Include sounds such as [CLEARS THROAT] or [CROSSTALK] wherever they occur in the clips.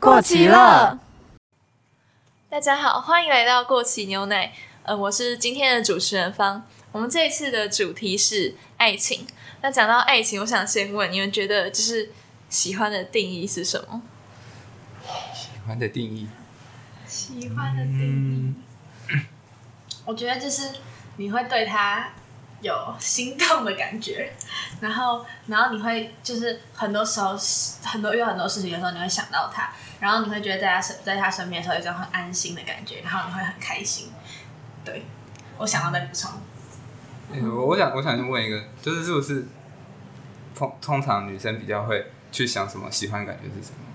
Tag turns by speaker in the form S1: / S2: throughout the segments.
S1: 过期了。
S2: 大家好，欢迎来到过期牛奶。呃，我是今天的主持人方。我们这一次的主题是爱情。那讲到爱情，我想先问你们，觉得就是喜欢的定义是什么？
S3: 喜欢的定义，
S1: 喜欢的定义，我觉得就是你会对他有心动的感觉，[LAUGHS] 然后，然后你会就是很多时候很多遇到很多事情的时候，你会想到他，然后你会觉得在他身在他身边的时候有一种很安心的感觉，然后你会很开心。对，我想要再补充。
S3: 我我想我想问一个，就是是不是通通常女生比较会去想什么喜欢感觉是什么？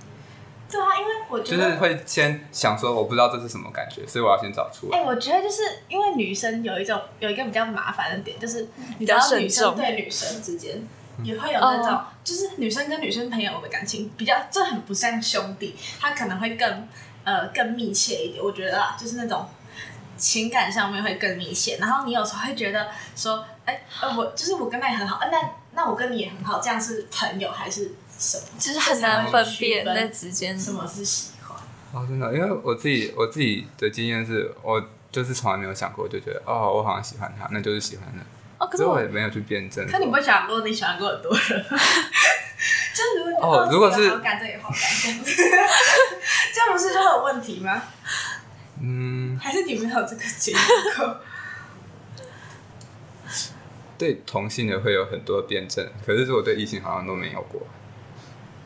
S1: 对啊，因为我觉得，
S3: 就是会先想说我不知道这是什么感觉，所以我要先找出
S1: 哎、
S3: 来。
S1: 我觉得就是因为女生有一种有一个比较麻烦的点，就是你知道女生对女生之间也会有那种，
S2: 哦
S1: 就是女生跟女生朋友的感情比较，这很不像兄弟，他可能会更呃更密切一点。我觉得啊，就是那种情感上面会更密切。然后你有时候会觉得说，哎、呃，我就是我跟他也很好，呃、那那我跟你也很好，这样是朋友还是什么？
S2: 就是很难分辨那之间。
S1: 什么是喜欢。
S3: 哦，真的，因为我自己我自己的经验是我就是从来没有想过，就觉得哦，我好像喜欢他，那就是喜欢的，
S2: 哦，可是我
S3: 所以我也没有去辩证说。
S1: 可你不会想过你喜欢过很多人吗？[LAUGHS] 就是如果你
S3: 哦如果是
S1: 这个有好感，这也好感，[LAUGHS] 这样不是就会有问题吗？
S3: 嗯，
S1: 还是你没有这个经历过？[LAUGHS]
S3: 对同性的会有很多辩证，可是如果对异性好像都没有过。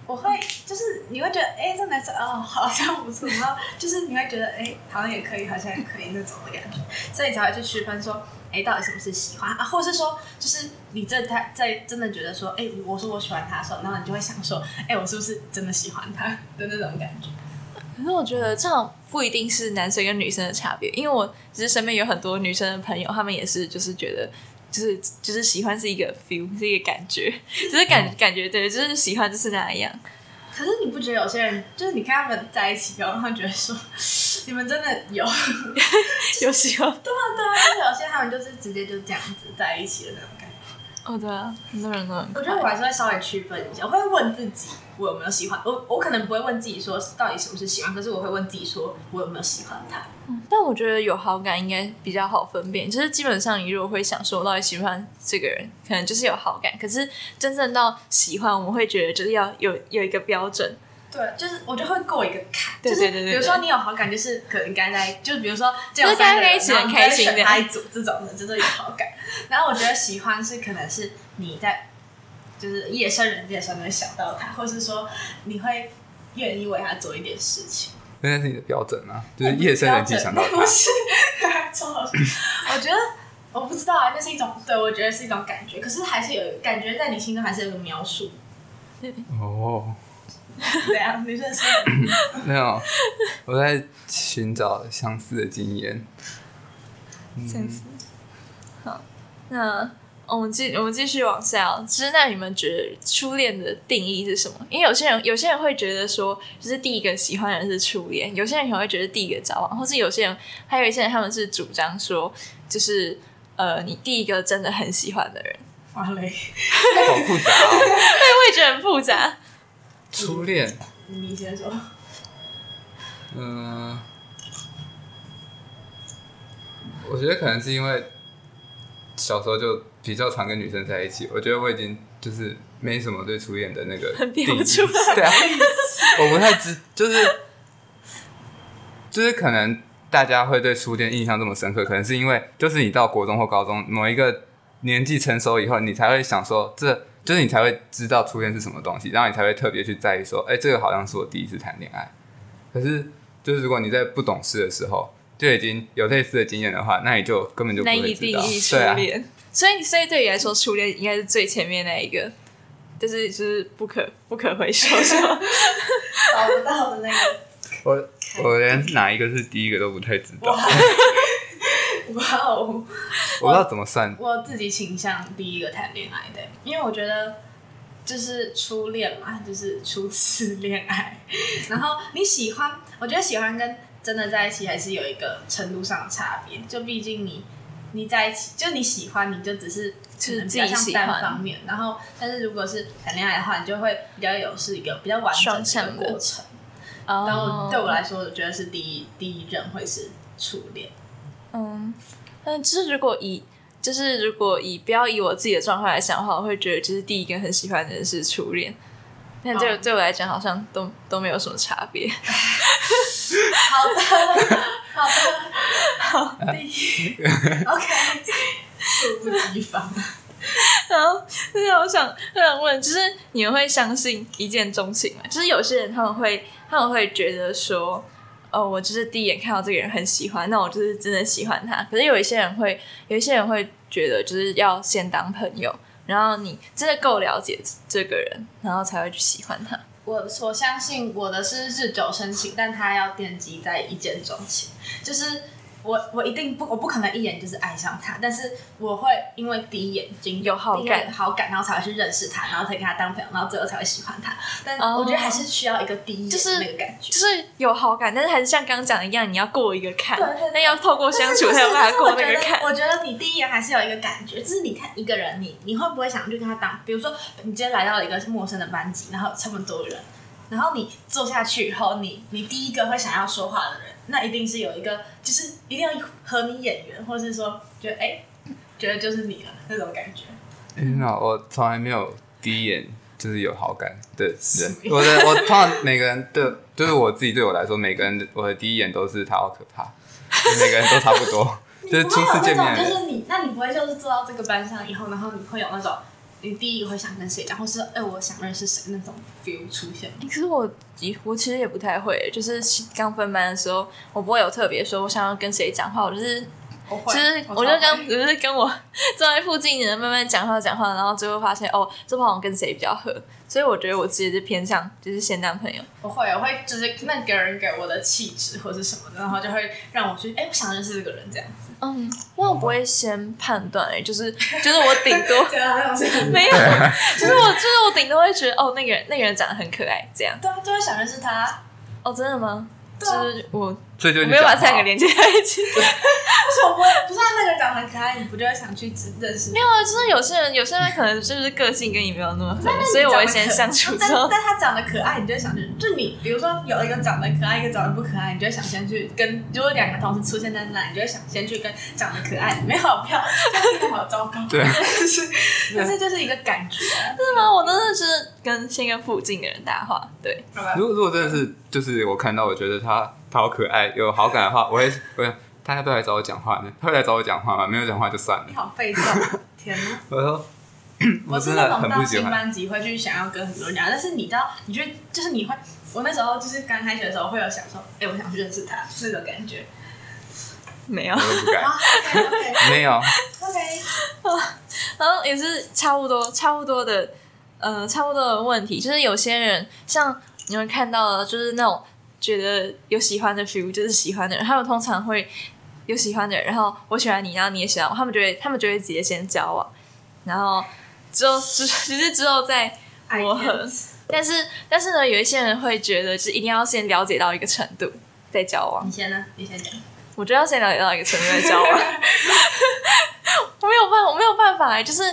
S1: 我会就是你会觉得，哎、这男生哦好像不错，然后就是你会觉得，哎、好像也可以，好像也可以那种的感觉，所以才会去区分说，哎、到底什么是喜欢啊，或是说，就是你这他在真的觉得说，哎、我说我喜欢他的时候，然后你就会想说，哎、我是不是真的喜欢他的那种感觉？
S2: 可是我觉得这样不一定是男生跟女生的差别，因为我其实身边有很多女生的朋友，她们也是就是觉得。就是就是喜欢是一个 feel，是一个感觉，就是感、感觉对，就是喜欢就是那样。
S1: 可是你不觉得有些人，就是你看他们在一起，然后觉得说，你们真的有，对啊
S2: 有喜欢
S1: 对啊，就是有些他们就是直接就这样子在一起的那种感觉。
S2: 哦，对啊，很多人都很
S1: 我觉得我还是会稍微区分一下，我会问自己我有没有喜欢，我我可能不会问自己说到底什么是喜欢，可是我会问自己说我有没有喜欢他。
S2: 嗯但我觉得有好感应该比较好分辨，就是基本上你如果会想说我到底喜欢这个人，可能就是有好感。可是真正到喜欢，我们会觉得就是要有有一个标准。
S1: 对，就是我就会过一个坎，
S2: 对
S1: 就是
S2: 对对对对
S1: 比如说你有好感，就是可能该在，就是比如说只有
S2: 就是
S1: 三个人
S2: 在
S1: 选
S2: 的
S1: 他一组这种的，就是有好感。然后我觉得喜欢是可能是你在就是夜深人静的时候你会想到他，或是说你会愿意为他做一点事情。
S3: 那是你的标准啊，就是夜深人静想到他
S1: 不。是，超好笑。我觉得我不知道啊，那是一种对我觉得是一种感觉，可是还是有感觉在你心中还是有个描述。
S3: 哦，[LAUGHS]
S1: 对啊，女生是 [LAUGHS]
S3: 没有，我在寻找相似的经验。
S2: 这样子。好，那我们继我们继续往下哦。就是那你们觉得初恋的定义是什么？因为有些人有些人会觉得说，就是第一个喜欢的人是初恋；有些人可能会觉得第一个交往，或是有些人还有一些人他们是主张说，就是呃，你第一个真的很喜欢的人。
S1: 哇嘞，
S3: 好复杂哦。[LAUGHS]
S2: 对，我也觉得很复杂。
S3: 初恋，
S1: 你先说。
S3: 嗯、我觉得可能是因为小时候就比较常跟女生在一起，我觉得我已经就是没什么对初恋的那个定义对啊，我不太知，就是就是可能大家会对初恋印象这么深刻，可能是因为就是你到国中或高中某一个年纪成熟以后，你才会想说这。就是你才会知道初恋是什么东西，然后你才会特别去在意说，哎、这个好像是我第一次谈恋爱。可是，就是如果你在不懂事的时候就已经有类似的经验的话，那你就根本就不
S2: 难
S3: 会知道。
S2: 以定义初。所以，所以对你来说，初恋应该是最前面那一个，就是就是不可不可回收，是吗？
S1: 找不到的那个。
S3: 我我连哪一个是第一个都不太知道，
S1: 哇 [LAUGHS] 哇哦！
S3: 我不知道怎么算。
S1: 我自己倾向第一个谈恋爱的，因为我觉得就是初恋嘛，就是初次恋爱。[LAUGHS] 然后你喜欢，我觉得喜欢跟真的在一起还是有一个程度上的差别。就毕竟你你在一起，就你喜欢，你就只是可能比较像单方面。然后，但是如果是谈恋爱的话，你就会比较有是一个比较完整的过程。然后
S2: 哦
S1: 对我来说，我觉得是第一第一任会是初恋。
S2: 嗯，但就是如果以就是如果以不要以我自己的状况来想的话，我会觉得就是第一个很喜欢的人是初恋。但对、
S1: 哦
S2: 对我来讲，好像都都没有什么差别。
S1: 好的，好的，好，第一，OK，猝不及防。[LAUGHS]
S2: 然后，就是我想，我想问，就是你们会相信一见钟情吗？就是有些人他们会，他们会觉得说，哦，我就是第一眼看到这个人很喜欢，那我就是真的喜欢他。可是有一些人会，有一些人会觉得，就是要先当朋友，然后你真的够了解这个人，然后才会去喜欢他。
S1: 我所相信我的是日久生情，但他要奠基在一见钟情，就是我我一定不我不可能一眼就是爱上他，但是我会因为第一眼睛
S2: 有好感
S1: 好感，然后才会去认识他，然后才跟他当朋友，然后最后才会喜欢他。但
S2: 哦
S1: 我觉得还是需要一个第一眼
S2: 就是
S1: 那个感觉。
S2: 就是有好感，但是还是像刚刚讲的一样，你要过一个坎，
S1: 对
S2: 那要透过相处才有办法过那个坎。
S1: 我觉得你第一眼还是有一个感觉，就是你看一个人，你你会不会想去跟他当？比如说，你今天来到了一个陌生的班级，然后这么多人，然后你坐下去以后，你你第一个会想要说话的人，那一定是有一个，就是一定要和你眼缘，或是说觉得哎、觉得就是你了那种感觉。
S3: 天哪，我从来没有第一眼就是有好感的人。我的我通常每个人的，就是我自己对我来说，每个人的我的第一眼都是他好可怕，每个人都差不多，[LAUGHS] 就是初次见面
S1: 就是你，那你不会就是坐到这个班上以后，然后你会有那种你第一个会想跟谁讲，或是哎、我想认识谁那种 feel 出现吗？
S2: 可是我我其实也不太会，就是刚分班的时候，我不会有特别说我想要跟谁讲话，我就是
S1: 我会，
S2: 就是
S1: 我
S2: 我就跟
S1: 超会
S2: 我就是跟我坐在附近的人慢慢讲话讲话，然后最后发现哦，这好像跟谁比较合，所以我觉得我自己是偏向就是先当朋友。
S1: 我会，我会就是那个人给我的气质或是什么的，然后就会让我去，哎、我想认识这个人这样子。
S2: 嗯，我不会先判断哎、就是就是我顶多 [LAUGHS] 没有，就是我就是我顶多会觉得哦，那个人那个人长得很可爱这样。
S1: 对啊，就会想认识他。
S2: 哦，真的吗？
S1: 对啊
S2: 就是我
S3: 所以就去
S2: 我没有把
S3: 讲话
S2: 这两个连接在一起。
S1: 为什么不会？不是他那个长得很可爱，你不就会想去只认识？
S2: 没有啊，就是有些人，有些人可能就是个性跟你没有那么合，所以我会先相处之
S1: 但
S2: 后，
S1: 但他长得可爱，你就想去，就你比如说有一个长得可爱，一个长得不可爱，你就会想先去跟，如果两个同时出现在那，你就会想先去跟长得可爱的，没有不要，这好糟糕。
S3: 对
S1: 但是但是就是一个感觉啊。
S2: 是吗？我真的是跟先跟附近的人搭话，对，
S3: 如果如果真的是就是我看到我觉得他他好可爱有好感的话，我会我会他要不要来找我讲话呢？他会来找我讲话吗？没有讲话就算了
S1: 你。好被动，天哪！
S3: 我说 [CLEARS THROAT]
S1: 我是
S3: 真的
S1: 那种到
S3: 很不喜欢。
S1: 新班级会去想要跟很多人讲，但是你知道，你觉得就是你会，我那时候就是刚开学的时候会有想说，哎、我想去认识他是的感觉。
S2: 没有 [LAUGHS]
S3: 没有。
S1: OK，[LAUGHS]
S2: 然后也是差不多差不多的，呃，差不多的问题，就是有些人像你们看到的，就是那种觉得有喜欢的 feel，就是喜欢的人，他们通常会有喜欢的人，然后我喜欢你，然后你也喜欢我，他们就会他们就会直接先交往，然后之后只只是之后再磨合。但是但是呢，有一些人会觉得，是一定要先了解到一个程度再交往。
S1: 你先呢？你先讲。
S2: 我觉得要先了解到一个程度再交往。[LAUGHS] 我没有办，我没有办法欸，就是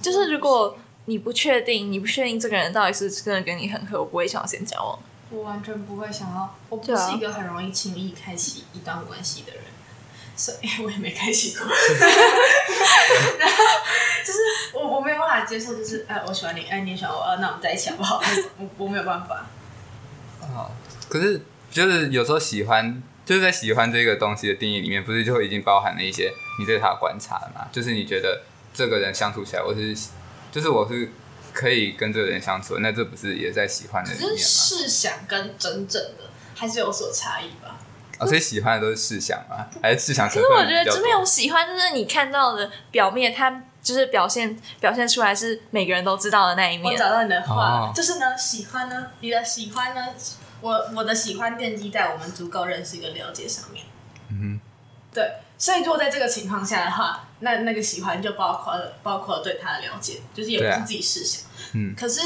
S2: 就是，如果你不确定，你不确定这个人到底是真的跟你很合，我不会想要先交往。
S1: 我完全不会想要，我不是一个很容易轻易开启一段关系的人，所以 [LAUGHS] 我也没开启过。[LAUGHS] 然后就是我我没有办法接受，就是哎、我喜欢你，哎、你也喜欢我，呃，那我们在一起好不好？[LAUGHS] 我我没有办法。
S3: 啊，可是就是有时候喜欢，就是在喜欢这个东西的定义里面，不是就已经包含了一些你对他的观察了嘛？就是你觉得这个人相处起来，我是就是我是可以跟这个人相处，那这不是也在喜欢的里
S1: 可
S3: 面吗？
S1: 是试想跟真正的还是有所差异吧。
S3: 哦，所以喜欢的都是试想吗？还是试想
S2: 可是？我觉得这边有喜欢，就是你看到的表面，他就是表现表现出来是每个人都知道的那一面。
S1: 我找到你的话，
S3: 哦
S1: 就是呢，喜欢呢，你的喜欢呢，我我的喜欢奠基在我们足够认识跟了解上面。
S3: 嗯
S1: 对，所以如果在这个情况下的话，那那个喜欢就包括了包括了对他的了解，就是也不是自己试想。
S3: 嗯
S1: 可是，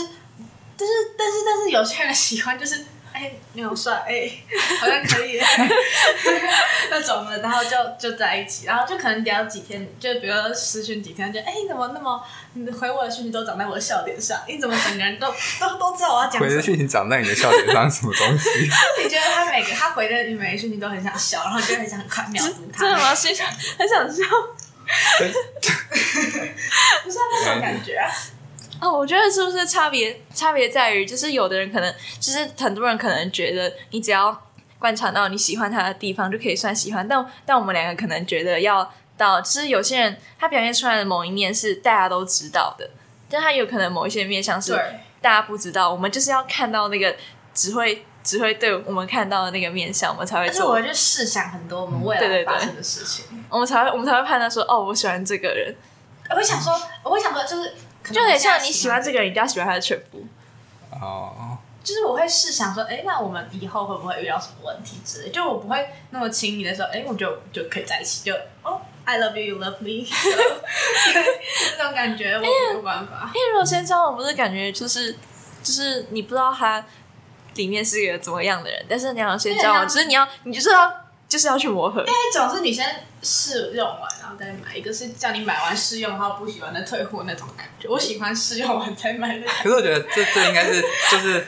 S1: 但是但是但是有些人喜欢就是哎，你好帅，哎，[LAUGHS] 好像可以 [LAUGHS] 那种的，然后就就在一起，然后就可能聊几天，就比如说私讯几天，就哎，你怎么那么你回我的讯息都长在我的笑点上？你怎么整个人都都都知道我要讲什么？
S3: 回的讯息长在你的笑点上，什么东西？
S1: 你觉得他每个他回的你每个讯息都很想笑，然后就很想快秒读他，
S2: 真的吗？是想很想笑。
S1: 不是啊那种感觉啊。
S2: 哦，我觉得是不是差别差别在于，就是有的人可能就是很多人可能觉得你只要观察到你喜欢他的地方就可以算喜欢，但但我们两个可能觉得要到，就是有些人他表现出来的某一面是大家都知道的，但他有可能某一些面向是，大家不知道，我们就是要看到那个只会只会对我们看到的那个面相，我们才会做
S1: 而且我会去试想很多我们未来发生的事情。
S2: 我们才会我们才会判断说，哦，我喜欢这个人，
S1: 我会想说，我会想说，就是
S2: 就很像你喜欢这个人，一定要喜欢他的全部。
S3: 哦，
S1: 就是我会试想说，哎、那我们以后会不会遇到什么问题之类？就我不会那么轻易的时候，哎、我就就可以在一起，就哦，I love you, you love me，[LAUGHS] 就这种感觉我没有办法。
S2: 因为如果先交往，不是感觉就是就是你不知道他里面是一个怎么样的人，但是你要先交往，就是你要你就是要就是要去磨合。
S1: 一种是你先试用完，然后再买；一个是叫你买完试用，然后不喜欢再退货那种感觉。我喜欢试用完再买的。
S3: 可是我觉得这这应该是 [LAUGHS] 就是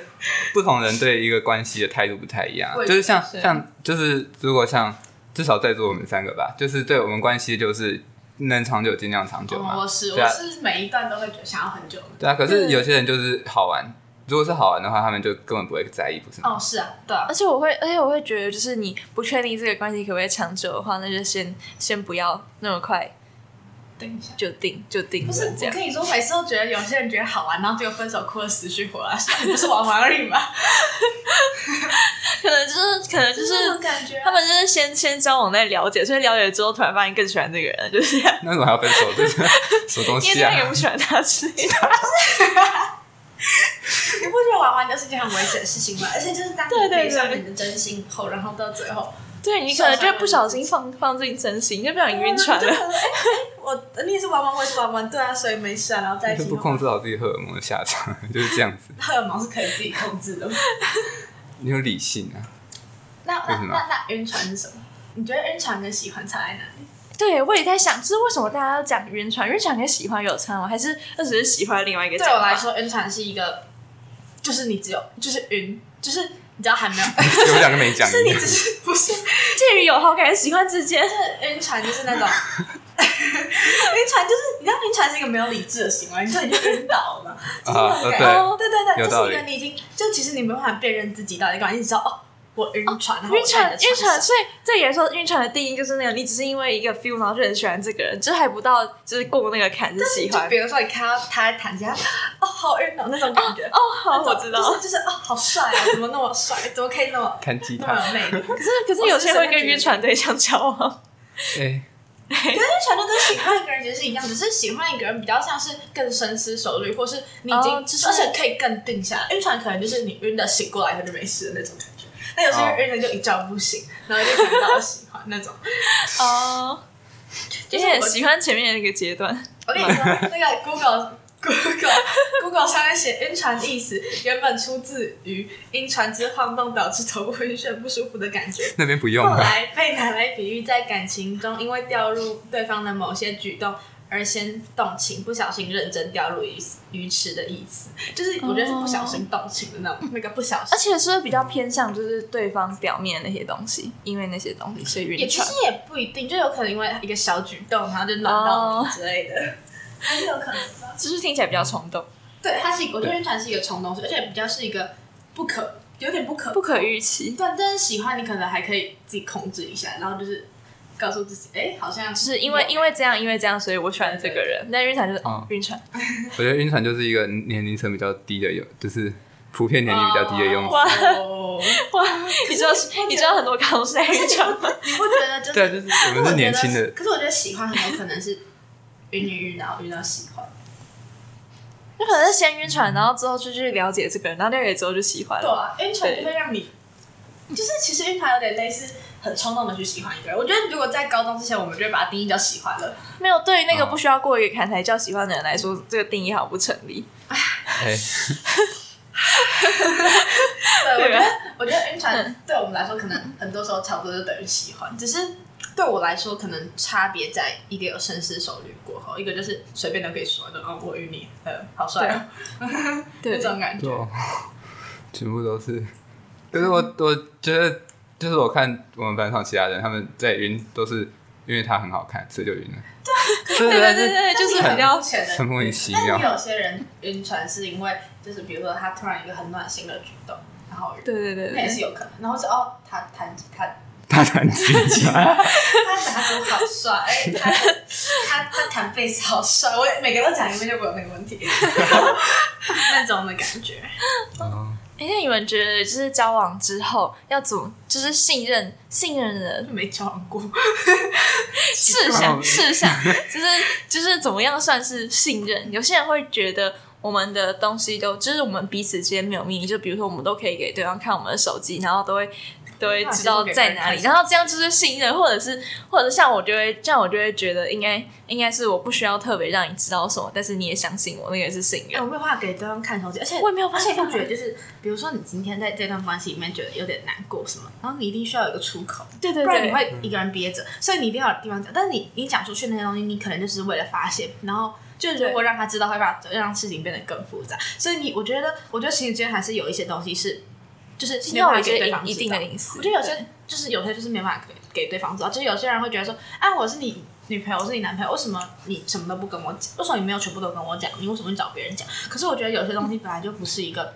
S3: 不同人对一个关系的态度不太一样就是像像就是如果像至少在座我们三个吧，就是对我们关系就是能长久尽量长久嘛。
S1: 哦我是
S3: 啊
S1: 我是每一段都会觉得想要很久。
S3: 对啊，可是有些人就是好玩，如果是好玩的话，他们就根本不会在意，不是吗？
S1: 哦，是啊，对啊
S2: 而，且我会，而且我会觉得，就是你不确定这个关系可不可以长久的话，那就先先不要那么快
S1: 等一下。
S2: 就定就定
S1: 不是，
S2: 这样。
S1: 我跟你说，每次都觉得有些人觉得好玩，然后结果分手哭的死去活来，[LAUGHS] 不是玩玩而已吗？
S2: 可能就是可能就
S1: 这种
S2: 是
S1: 感觉啊。
S2: 他们就是先先交往再了解，所以了解之后突然发现更喜欢这个人，就是这样。
S3: 那怎么还要分手？这是什么东西啊
S2: 因为他也？不喜欢他之类的。[LAUGHS]
S1: 你不觉得玩玩就是一件很危险的事情吗？而且就是当你
S2: 对对对
S1: 背上你的真心后，然后到最后，
S2: 对你可能就不小心放放进真心，就不小心晕船了。
S1: 我你也是玩玩，我也是玩玩，对啊，所以没事啊，然后在一起
S3: 就不控制好自己荷尔蒙的下场，就是这样子。
S1: 荷尔蒙是可以自己控制的。[LAUGHS]
S3: 你有理性啊？
S1: 那那那那晕船是什么？你觉得晕船跟喜欢差在哪里？
S2: 对，我也在想，就是为什么大家要讲晕船？晕船跟喜欢有差吗？还是那只是喜欢另外一个
S1: 对？我来说，晕船是一个，就是你只有就是晕，就是你知道还没有，[LAUGHS]
S3: 有两个没讲
S1: 是你只是不是 [LAUGHS]
S2: 介于有好感跟喜欢之间。
S1: 是晕船就是那种，[LAUGHS] 晕船就是你知道晕船是一个没有理智的行为，你说你就晕倒了嘛，就是那种感觉。
S3: 啊
S1: 对对对，
S3: 有道理
S1: 就是一个你已经就其实你没办法辨认自己到底干嘛，你只知道哦，我晕船，然后
S2: 晕船，晕船，所以对你来说，晕船的定义就是那个，你只是因为一个 feel，然后就很喜欢这个人，就还不到就是过那个坎是喜欢
S1: 比。如说你看到他在弹吉他，哦，好晕哦，那种感觉。
S2: 哦，好，我知道。
S1: 就是就是哦，好帅啊！怎么那么帅？怎么可以那么
S3: 弹吉
S1: 那么
S3: 他，
S1: 有魅力？
S2: 可是可是有些人会跟晕船对象交往，[LAUGHS]
S3: 哎，
S1: 可是晕船就跟喜欢一个人其实是一样，只是喜欢一个人比较像是更深思熟虑，或是你已经，
S2: 哦就是
S1: 而且可以更定下来。晕船可能就是你晕的醒过来他就没事的那种感觉，那有些人就一觉不醒，然后就看到喜欢那种。[LAUGHS]
S2: 哦，[LAUGHS]
S1: 就是
S2: 喜欢前面的那个阶段。
S1: 我跟你说，那个 Google。[LAUGHS] Google Google 上面写晕船意思原本出自于因船只晃动导致头部晕眩不舒服的感觉，
S3: 那边不用。
S1: 后来被拿来比喻在感情中，因为掉入对方的某些举动而先动情，不小心认真掉入鱼鱼池的意思，就是我觉得是不小心动情的那种，那个不小心而。
S2: 且是不是比较偏向就是对方表面那些东西，因为那些东西所以晕船
S1: 也其实。也不一定，就有可能因为一个小举动，然后就暖到你之类的，还是有可能的。
S2: 只是听起来比较冲动，
S1: 对，它是一个，我觉得晕船是一个冲动，而且比较是一个不可，有点不可
S2: 不可预期。
S1: 对，但是喜欢你可能还可以自己控制一下，然后就是告诉自己，哎，好像
S2: 就是因为因为这样，因为这样，所以我喜欢这个人。但晕船就是哦
S3: 嗯，
S2: 晕船。[LAUGHS]
S3: 我觉得晕船就是一个年龄层比较低的用，就是普遍年龄比较低的用词。
S2: 哇你知道你知道很多高中是在晕船吗？
S1: 你不觉得就是？
S3: 对啊，就是我们是年轻的，
S1: 可是我觉得喜欢很有可能是晕晕晕，然后遇到喜欢。
S2: 就可能是先晕船，然后之后就去了解这个人，然后了解之后就喜欢了。
S1: 对啊，晕船就会让你，就是其实晕船有点类似很冲动的去喜欢一个人。我觉得如果在高中之前，我们就会把它定义叫喜欢了。
S2: 没有对于那个
S3: 哦
S2: 不需要过一个坎才叫喜欢的人来说，这个定义好不成立。
S3: 哎，
S1: 对，我觉得，我我觉得晕船对我们来说，可能很多时候差不多就等于喜欢，只是对我来说，可能差别在一个有深思熟虑过后，一个就是随便都可以说的，哦，我晕你，呃，好帅啊，
S2: 对 [LAUGHS]
S1: 这种感觉。
S3: 全部都是。可是我 [LAUGHS] 我觉得，就是我看我们班上其他人，他们在晕都是因为他很好看，所以就晕了。对
S2: 对对对对，就是比较
S1: 浅的
S3: 很莫名其妙
S1: 但有些人晕船是因为，就是比如说他突然一个很暖心的举动，然后晕，
S2: 对对对对
S1: 那也是有可能。然后是哦，他弹他
S3: 他弹吉他，[LAUGHS]
S1: 他打鼓好帅，哎，他他他弹贝斯好帅，我每个都讲一遍就不会有那个问题，[LAUGHS] [LAUGHS] 那种的感觉。
S3: 哦
S2: 哎，那你们觉得就是交往之后要怎么，就是信任信任人
S1: 没交往过，[LAUGHS]
S2: 试想试想，就是就是怎么样算是信任？有些人会觉得我们的东西都，就是我们彼此之间没有秘密，就比如说我们都可以给对方看我们的手机，然后都会都会知道在哪里，然后这样就是信任，或者是或者像我就会这样，我就会觉得应该应该是我不需要特别让你知道什么，但是你也相信我，那个是信
S1: 哎，
S2: 任
S1: 我。没有办法给对方看手机，而且
S2: 我也没有办法
S1: 而且不觉得就是，比如说你今天在这段关系里面觉得有点难过什么，然后你一定需要有一个出口，
S2: 对对对，
S1: 不然你会一个人憋着，所以你一定要有地方讲。但是你你讲出去那些东西，你可能就是为了发泄，然后就如果让他知道，会把让事情变得更复杂。所以你我觉得，我觉得情侣之间还是有一些东西是，就是没有办法给对方
S2: 一
S1: 知道
S2: 定的隐私。
S1: 我觉得有些就是有些就是没办法给给对方知道，就是有些人会觉得说，啊，我是你女朋友，我是你男朋友，为什么你什么都不跟我讲？为什么你没有全部都跟我讲？你为什么去找别人讲？可是我觉得有些东西本来就不是一个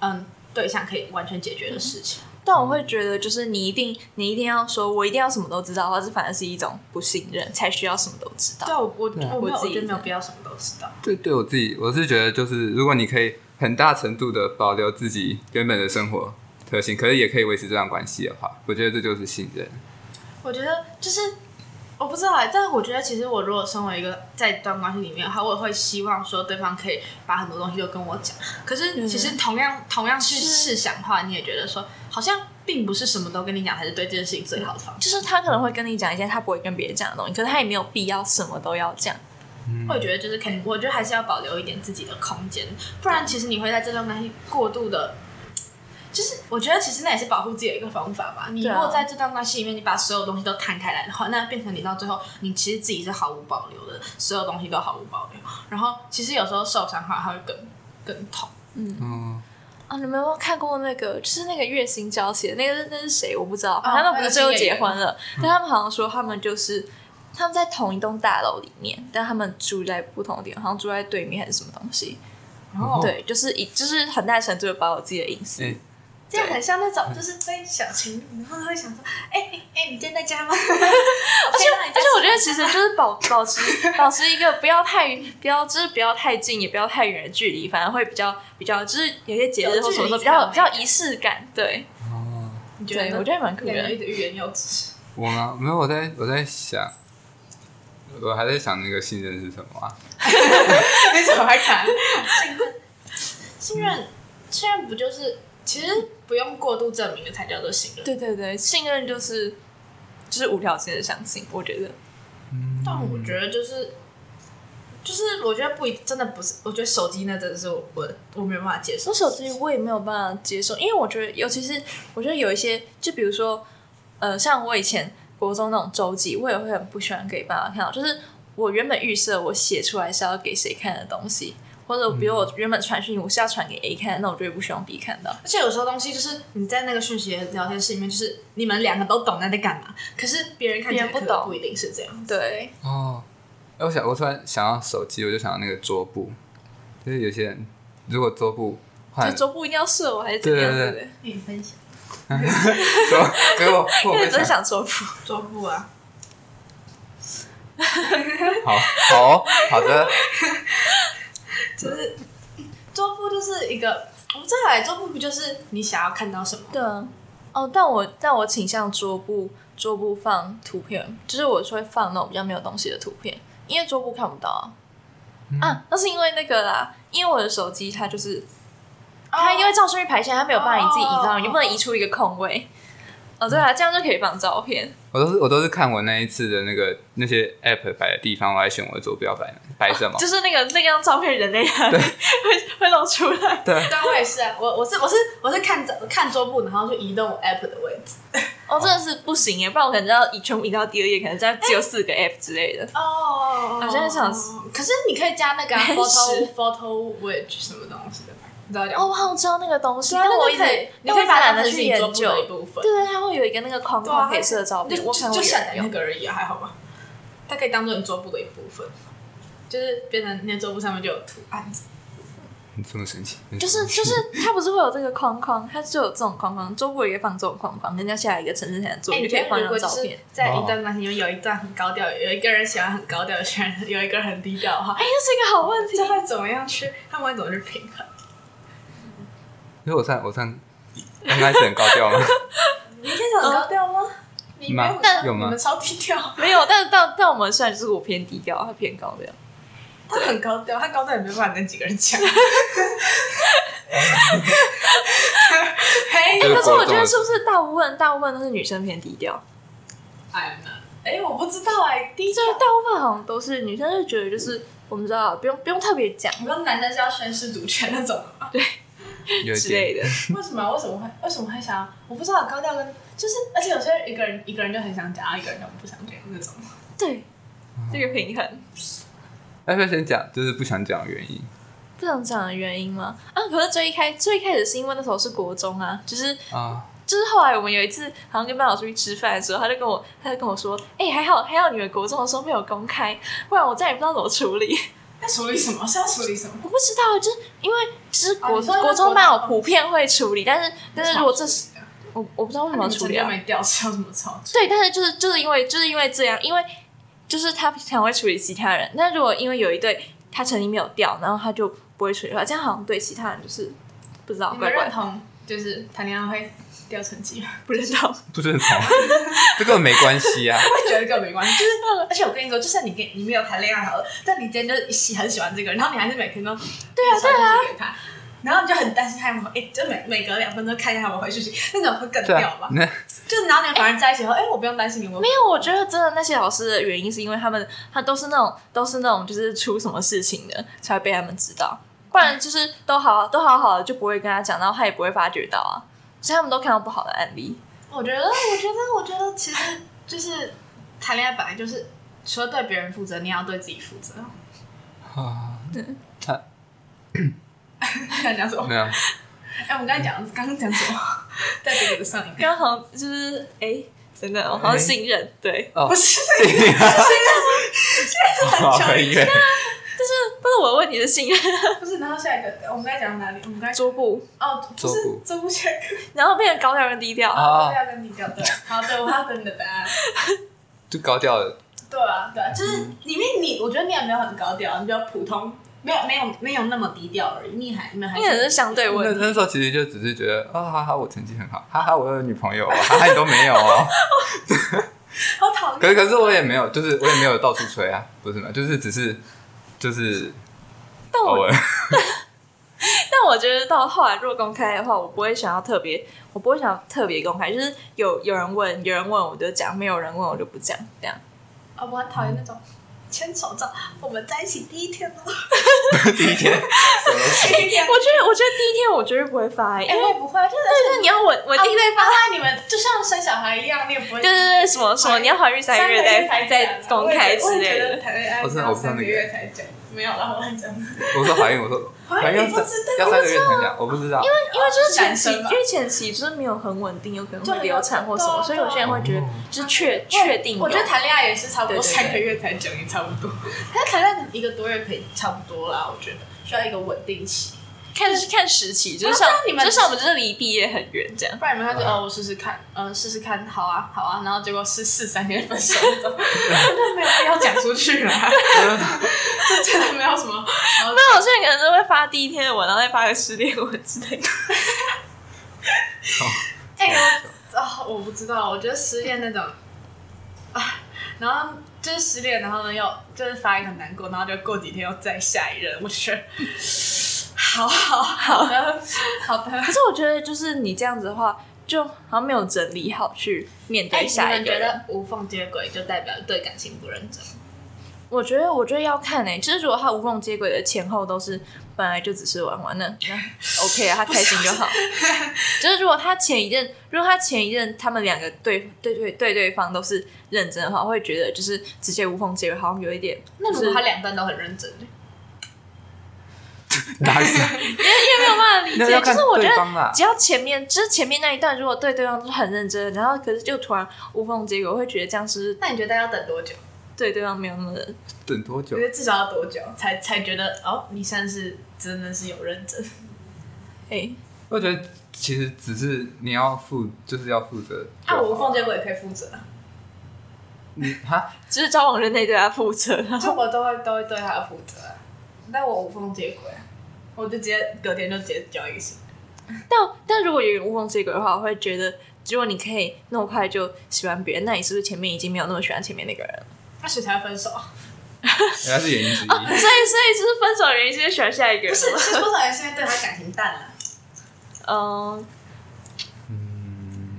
S1: 嗯对象可以完全解决的事情。
S2: 但我会觉得，就是你一定你一定要说，我一定要什么都知道，或者反而是一种不信任，才需要什么都知道。
S1: 对，我我我没有，
S2: 我自己
S1: 我觉得没有必要什么都知道。
S3: 对对我自己，我是觉得就是，如果你可以很大程度的保留自己原本的生活特性，可是也可以维持这段关系的话，我觉得这就是信任。
S1: 我觉得就是我不知道哎、但我觉得其实我如果身为一个在一段关系里面的话，我也会希望说对方可以把很多东西都跟我讲。可是其实同样同样去试想的话，你也觉得说好像并不是什么都跟你讲才是对这件事情最好的方式。
S2: 就是他可能会跟你讲一些他不会跟别人讲的东西，可是他也没有必要什么都要讲。
S1: 我也觉得就是肯，我觉得还是要保留一点自己的空间，不然其实你会在这段关系过度的。就是我觉得其实那也是保护自己的一个方法吧。你如果在这段关系里面，你把所有东西都摊开来的话，那变成你到最后，你其实自己是毫无保留的，所有东西都毫无保留。然后其实有时候受伤的话，它会更更痛。
S3: 嗯，
S2: 啊，你们有没有看过那个，就是那个月薪娇妻的那个那是谁？我不知道，
S1: 哦
S2: 反正他们不是最后结婚了，但他们好像说他们就是他们在同一栋大楼里面，但他们住在不同的地方，好像住在对面还是什么东西。
S1: 然后
S2: 对，就是一就是很大程度的保有自己的隐私。
S3: 哎
S1: 这样很像那种就是对小情侣，然后他会想说，哎哎哎，你今天在家吗？而 [LAUGHS]
S2: 而且而且我觉得其实就是保保持保持一个不要太不要就是不要太近也不要太远的距离，反而会比较比较就是有些节日或什么时候比较有比较仪式感。对，
S3: 哦，
S2: 对，
S1: 你觉得？
S2: 我觉得蛮酷的
S1: 两个。一直欲言又止。
S3: 我吗？没有，我在我在想，我还在想那个信任是什么啊？
S1: 你怎么还谈信任？信任，信任不就是其实不用过度证明的才叫做信任？
S2: 对对对，信任就是就是无条件的相信，我觉得。
S1: 但我觉得就是就是我觉得不一真的不是，我觉得手机那真的是我我我没有办法接受
S2: 我。手机我也没有办法接受，因为我觉得，尤其是我觉得有一些，就比如说，呃，像我以前国中那种周记，我也会很不喜欢给爸爸看到，就是我原本预设我写出来是要给谁看的东西，或者比如我原本传讯我是要传给 A 看，那我就会不希望 B 看到。
S1: 而且有时候东西就是你在那个讯息的聊天室里面，就是你们两个都懂他在干嘛，可是别人看起
S2: 人不懂
S1: 不一定是这样。
S2: 对，
S3: 哦，哎，我想我突然想要手机，我就想要那个桌布，就是有些人如果桌布
S2: 就桌布一定要射我还是怎么样，
S3: 对对对
S2: 对不对？
S1: 跟你分享 [LAUGHS]
S3: 桌给我给我
S2: 因为真想做布，
S1: 桌布啊，[LAUGHS]
S3: 好好哦好的，[LAUGHS]
S1: 就是桌布就是一个，我不知道哎，桌布不就是你想要看到什么？
S2: 对啊，哦，但我但我倾向桌布桌布放图片，就是我是会放那种比较没有东西的图片，因为桌布看不到啊。啊，那是因为那个啦，因为我的手机它就是它因为照顺序排线，它没有办法你自己移到，
S1: 哦
S2: 你就不能移出一个空位。哦，对啊，这样就可以放照片。
S3: 我都是我都是看我那一次的那个那些 app 摆的地方，我来选我的坐标摆摆什么。
S2: 就是那个那张照片人类会会露出来。
S3: 对，
S1: 对，我也是啊，我我是我是我是看着看桌布，然后就移动我 app 的位置。[LAUGHS]
S2: 哦，真的是不行耶，不然我可能要移全部移到第二页，可能这样只有四个 [LAUGHS] app 之类的。
S1: 哦，
S2: 我现在想
S1: 可是你可以加那个啊 [LAUGHS] photo
S2: 始
S1: photo wedge 什么东西的吧？你知道讲
S2: 哦，我好知道那个东西，但我一直
S1: 你可以把它
S2: 懒得去研究
S1: 布的一。部分。
S2: 对对，它会有一个那个框框可以设照片，
S1: 就
S2: 我可能
S1: 就的那。个而已啊，还好吧？它可以当做你桌布的一部分，就是变成你的桌布上面就有图案。
S3: 这么神奇，
S2: 就是就是，[LAUGHS] 它不是会有这个框框，它就有这种框框，桌布也可以放这种框框，人家下一个城市才能做，
S1: 哎，
S2: 你可以放张照片。
S1: 在一段关系里面有一段很高调，有一个人喜欢很高调，有些人有一个人很低调的话，
S2: 哎，这是一个好问题
S1: 这。会怎么样去？他们会怎么去平衡？
S3: 因为我算我算刚开始很高调吗？
S1: 你现在很高调吗？你没有，
S3: 但有吗
S1: 你们超低调。
S2: 没有，但但但我们虽然就是我偏低调，他偏高调。
S1: 他很高调，他高调也没办法跟几个人讲。[LAUGHS] 嘿，
S3: 就是
S2: 可是我觉
S3: 中的
S2: 得是不是大部分大部分都是女生偏低调？
S1: 哎呀，哎，我不知道哎，低调
S2: 就是。大部分好像都是女生，就觉得就是我们知道不用不用特别讲
S1: 你说男生是要宣誓主权那种吗？
S3: 有点
S2: 之类的。[LAUGHS]
S1: 为什么？为什么会？为什么会想要？我不知道高调跟就是，而且有些人一个人一个人就很想讲，然后一个人就不想讲那种。
S2: 对，这个平衡。
S3: 要不要先讲就是不想讲的原因？
S2: 不想讲的原因吗？啊，可是最一开最一开始是因为那时候是国中啊，就是
S3: 啊，
S2: 就是后来我们有一次好像跟班长出去吃饭的时候，他就跟我他就跟我说，哎、还好还好你们国中的时候没有公开，不然我再也不知道怎么处理。
S1: 要处理什么？是要处理什么？
S2: 我不知道，就是因为其实国、国中班
S1: 国中
S2: 有普遍会处理，但是但是如果这是我我不知道为什么要处理啊，
S1: 没掉，是要怎么操作？
S2: 对，但是就是就是因为就是因为这样，因为就是他平常会处理其他人，但如果因为有一对他成绩没有掉，然后他就不会处理的话，这样好像对其他人就是不知道
S1: 你
S2: 怪怪的，
S1: 们认同就是谈恋爱会掉成绩吗？
S2: 不知道。
S3: 不知道，[LAUGHS] 这根本没关系啊。[LAUGHS]
S1: 我也觉得根本没关系，就是而且我跟你说，就算你跟你没有谈恋爱好了，但你今天就是喜很喜欢这个人，然后你还是每天都对
S2: 啊对啊
S1: 给他，然后你就很担心他有没有哎，就每每隔两分钟看一下他有没有回讯息，那种会更
S3: 对
S1: 掉吧，？
S3: 啊
S1: 就是然后你们反而在一起后，哎，我不用担心你有没有
S2: 没有，我觉得真的那些老师的原因是因为他们他都是那种都是那种就是出什么事情的才会被他们知道，不然就是都好都好好的就不会跟他讲，然后他也不会发觉到啊，所以他们都看到不好的案例。
S1: 我觉得，我觉得，我觉得，其实就是谈恋爱本来就是除了对别人负责，你也要对自己负责。
S3: 啊，他
S1: 想 [LAUGHS] 讲什么？
S3: 没有，
S1: 哎、我们刚才讲，刚刚讲什么？在这个的上一个
S2: 刚好就是哎，真的我好像信任对，
S3: 哦
S1: 不，是
S3: 信任，信任是很远，
S2: 不是我的问你的信任 [LAUGHS]
S1: 不是，然后下一个，我们刚才讲到哪里？我们刚才
S2: 桌布，
S1: 哦，不是
S3: 桌布
S1: 桌布下一个，
S2: 然后变成高调跟低调。
S3: 啊
S1: 对，要跟低调对。好，对，我要等你的答案。[LAUGHS]
S3: 就高调的，
S1: 对啊，对啊，就是里面你，我觉得你也没有很高调，你比较普通，没有没有没有那么低调而已，你还没有还
S2: 是相对
S3: 那
S2: 问题，
S3: 那时候其实就只是觉得，啊哈哈，我成绩很好，哈哈，我有女朋友哦，哈哈，你都没有哦。[LAUGHS]
S1: 好讨厌。
S3: 可是可是我也没有，就是我也没有到处吹啊，不是嘛？就是只是就是
S2: 但我 [LAUGHS] [LAUGHS] 但我觉得到后来如果公开的话，我不会想要特别，我不会想要特别公开，就是有有人问，有人问我就讲，没有人问我就不讲，这样。
S1: 啊，我很讨厌那种牵手照，我们在一起第一天哦，[LAUGHS]
S3: 第一天，
S1: 第一天。
S2: 我觉得，我觉得第一天我绝对不会发、因
S1: 哎，
S2: 为
S1: 不会，就是
S2: 就是你要稳稳定在发，
S1: 发在你们就像生小孩一样，你也不会
S2: 对对对，什么什么，你要怀孕三个月再再公开之类的。
S1: 谈恋爱
S3: 我真的我不知道那个
S1: 三个月才讲，没有啦，我乱讲。
S3: 我说怀孕，我说怀孕要三
S1: 你不知道
S3: 要三个月才讲，我不知道，
S2: 因为因为就是前期，因为前期就是没有很稳定，有可能会流产或什么，所以有些人会觉得就是确确定。
S1: 我觉得谈恋爱也是差不多三个月才讲，也差不多。但是谈恋爱一个多月可以差不多啦，我觉得需要一个稳定期，
S2: 看看时期，就是像
S1: 那你们
S2: 就像我们就是离毕业很远这样。
S1: 不然你们他就哦，我试试看，嗯，试试看，好啊，好啊，然后结果是四三天分手。那种，真的没有必要讲出去啦，这 [LAUGHS] 真的没有什么好
S2: 那有些人可能就会发第一天的文，然后再发个失恋文之类的。
S1: 哎、我啊、我不知道，我觉得失恋那种啊，然后就是失恋，然后呢又就是发一个难过，然后就过几天又再下一任，我觉得好好好的好的，
S2: 可是我觉得，就是你这样子的话，就好像没有整理好去面
S1: 哎，
S2: 对下一个人。
S1: 们觉得无缝接轨就代表对感情不认真？
S2: 我觉得，我觉得要看诶、就是如果他无缝接轨的前后都是本来就只是玩玩，那那 OK 啊，他开心就好。[LAUGHS] 就是如果他前一任，如果他前一任他们两个对对对对对方都是认真的话，我会觉得就是直接无缝接轨好像有一点，
S1: 那如果他两段都很认真呢？[LAUGHS]
S3: 哪是？[LAUGHS]
S2: 因为没有办法理解，就是我觉得只要前面就是前面那一段，如果对对方都很认真，然后可是就突然无缝接轨，我会觉得这样是
S1: 那你觉得要等多久？
S2: 对对方没有那么的
S3: 等多久
S1: 我觉？得至少要多久才才觉得哦，你算是真的是有认真？[LAUGHS]
S2: 哎、
S3: 我觉得其实只是你要负，就是要负责就
S1: 啊，我无缝接轨也可以负责，
S3: 你哈，
S2: 只是交往人内对他负责，
S1: 就我都会都会对他负责啊，但我无缝接轨啊，我就直接隔天就直接交一个新。
S2: 但但如果有人无缝接轨的话，我会觉得，如果你可以那么快就喜欢别人，那你是不是前面已经没有那么喜欢前面那个人了？[LAUGHS]
S1: 那谁才会分手啊？[LAUGHS]
S3: 原来是原因之一。
S2: 所以所以就是分手的原因就是喜欢下一个人
S1: 不是，
S2: 吗？
S1: 是多少人现在对他感情淡了？[LAUGHS]
S2: 嗯，
S3: 嗯，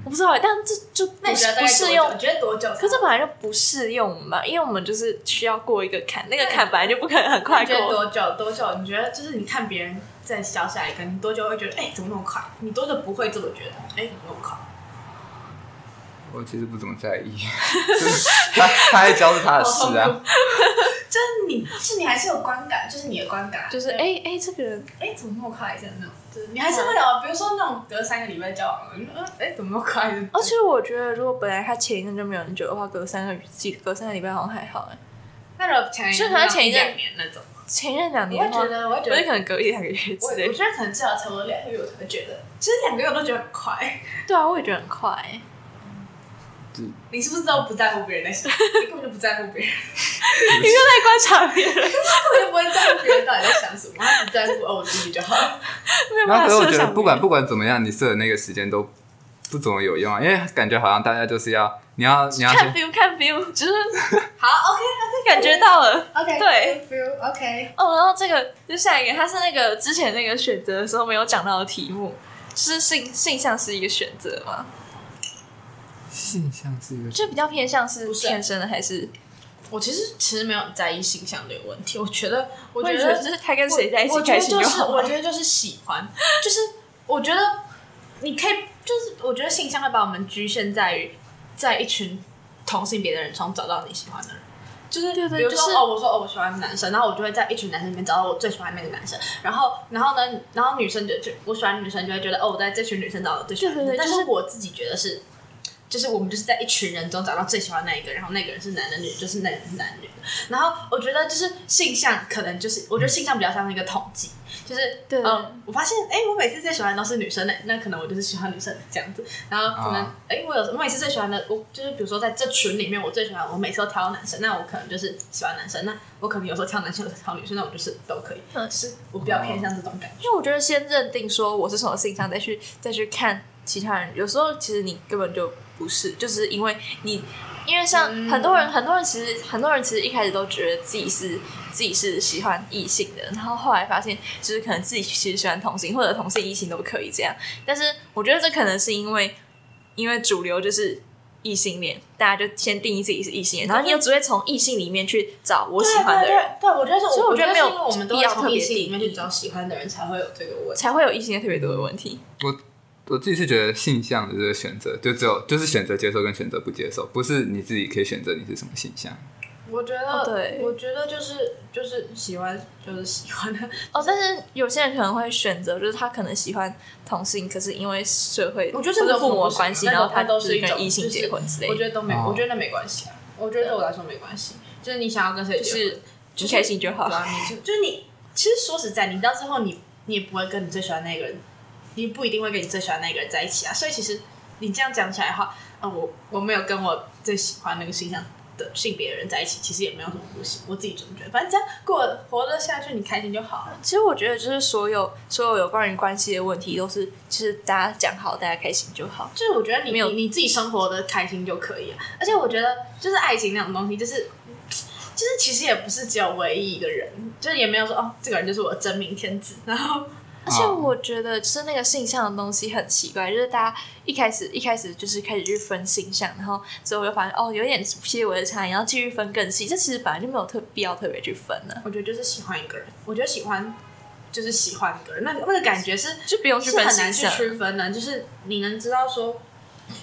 S2: 我不知道，但这就
S1: 那你觉得大概多
S2: 不适用
S1: 你。觉得多久？
S2: 可是本来就不适用嘛，因为我们就是需要过一个坎，那个坎本来就不可能很快
S1: 你觉得
S2: 过。
S1: 多久？多久？你觉得就是你看别人在消下一个，你多久会觉得哎、怎么那么快？你多久不会这么觉得？哎、怎么那么快？
S3: 我其实不怎么在意，就 [LAUGHS] 是 [LAUGHS] 他他在教是他的事啊。
S1: 就是 [LAUGHS] 你，是你还是有观感，就是你的观感，
S2: 就是哎哎、这个人
S1: 哎、怎么那么快？这样那种，就是你还是会有，比如说那种隔三个礼拜交往，你说嗯哎、怎么那么快？
S2: 而且我觉得，如果本来他前一阵就没有很久的话，隔三个几隔三个礼拜好像还好哎。
S1: 那如果前一
S2: 是可能前一任
S1: 两年那种，
S2: 前一任两年的话，
S1: 会觉得，我会觉得
S2: 我就可能隔一两个月
S1: 我
S2: 之类。
S1: 我觉得可能至少差不多两个月，我才会觉得，其实两个月我都觉得很快。
S2: 对啊，我也觉得很快欸。
S1: 你是不是都不在乎别人在想？[LAUGHS] 你根本就不在乎别人，[LAUGHS]
S2: 你就在观察别人，
S1: 根本就不会在乎别人到底在想什么，他只在乎哦我自己就好。
S3: 然后所以我觉得不管不管怎么样，你设的那个时间都不怎么有用啊，因为感觉好像大家就是要你要你要 [LAUGHS]
S2: 看
S3: 先
S2: feel 看 feel，就是
S1: 好，OK
S2: 感觉到了。
S1: OK，
S2: 对
S1: ，feel OK。
S2: 哦，然后这个就下一个，它是那个之前那个选择的时候没有讲到的题目，就是性性向是一个选择嘛，
S3: 性向是一个
S2: 就比较偏向是
S1: 不是
S2: 天生的还是？
S1: 我其实其实没有很在意性向这个问题，我觉得，我
S2: 我觉得就是他跟谁在一起
S1: 我觉
S2: 开
S1: 得就是，
S2: 心就好。
S1: 我觉得就是喜欢，就是我觉得你可以，就是我觉得性向会把我们局限在于在一群同性别的人中找到你喜欢的人。就是
S2: 对对
S1: 比如说、
S2: 就是
S1: 哦，我说哦，我喜欢男生，然后我就会在一群男生里面找到我最喜欢的那个男生，然后然后呢，然后女生就就我喜欢女生就会觉得哦，我在这群女生找到最喜欢的，但
S2: 对对对但是
S1: 是我自己觉得是。就是我们就是在一群人中找到最喜欢那一个，然后那个人是男的女，就是那个人是男女的。然后我觉得就是性向可能就是，我觉得性向比较像是一个统计，就是
S2: 对
S1: 嗯，我发现哎、我每次最喜欢的都是女生的，那可能我就是喜欢女生这样子。然后可能
S3: 啊
S1: 哎、我有我每次最喜欢的，我就是比如说在这群里面，我最喜欢我每次都挑男生，那我可能就是喜欢男生。那我可能有时候挑男生，有时候挑女生，那我就是都可以。
S2: 嗯
S1: 是我比较偏向这种感觉。
S2: 因为我觉得先认定说我是什么性向，再去再去看其他人，有时候其实你根本就不是，就是因为你，因为像
S1: 嗯
S2: 很多人，很多人其实很多人其实一开始都觉得自己是自己是喜欢异性的，然后后来发现就是可能自己其实喜欢同性，或者同性异性都可以这样。但是我觉得这可能是因为因为主流就是。异性恋，大家就先定义自己是异性恋，然后你又只会从异性里面去找我喜欢的人，
S1: 对对对，对我觉得是，
S2: 所以我觉得没有
S1: 我们都
S2: 必要特别
S1: 会从异性里面去找喜欢的人，才会有这个问题。
S2: 才会有异性恋特别多的问题。
S3: 我我自己是觉得性向的这个选择，就只有就是选择接受跟选择不接受，不是你自己可以选择你是什么性向。
S1: 我觉得，
S2: 哦对
S1: 我觉得就是就是喜欢就是喜欢的，
S2: 哦，但是有些人可能会选择，就是他可能喜欢同性，可是因为社会
S1: 我觉得这个
S2: 父母关系，然后他
S1: 都
S2: 是跟异性结婚之类的，
S1: 我觉得都没，
S3: 哦
S1: 我觉得那没关系啊。我觉得对我来说没关系，就是你想要跟谁结婚，
S2: 就是你开心就好
S1: 对。啊，你就就是你，其实说实在，你到最后你你也不会跟你最喜欢那个人，你不一定会跟你最喜欢那个人在一起啊。所以其实你这样讲起来的话，呃，我我没有跟我最喜欢那个形象的性别的人在一起，其实也没有什么不行。我自己这么觉得，反正这样过活得下去，你开心就好了。
S2: 其实我觉得，就是所有所有有关于关系的问题，都是就是大家讲好，大家开心就好。
S1: 就是我觉得你
S2: 没有
S1: 你你自己生活的开心就可以了。而且我觉得就是爱情那种东西，就是就是其实也不是只有唯一一个人，就是也没有说哦这个人就是我的真命天子，然后
S2: 而且我觉得，就是那个性向的东西很奇怪，就是大家一开始一开始就是开始去分性向，然后之后就发现哦，有点细微的差异，然后继续分更细。这其实本来就没有特必要特别去分呢、
S1: 我觉得就是喜欢一个人，我觉得喜欢就是喜欢一个人，那那个感觉是
S2: 就不用去
S1: 很难去。区分的，就是你能知道说，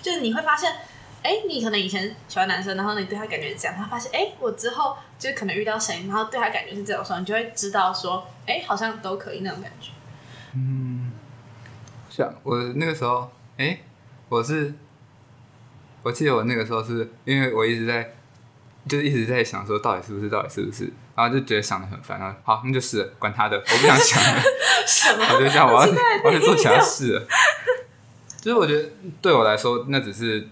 S1: 就是你会发现，哎，你可能以前喜欢男生，然后你对他感觉是这样，他发现，哎，我之后就可能遇到谁，然后对他感觉是这种时候，你就会知道说，哎，好像都可以那种感觉。
S3: 像我那个时候，哎、我是，我记得我那个时候是因为我一直在，就是一直在想说到底是不是，到底是不是，然后就觉得想的很烦，然后好，那就是了管他的，我不想想了，[LAUGHS]
S1: 什么？
S3: 我就这样，我要我要去做其他事了。就是我觉得对我来说，那只是，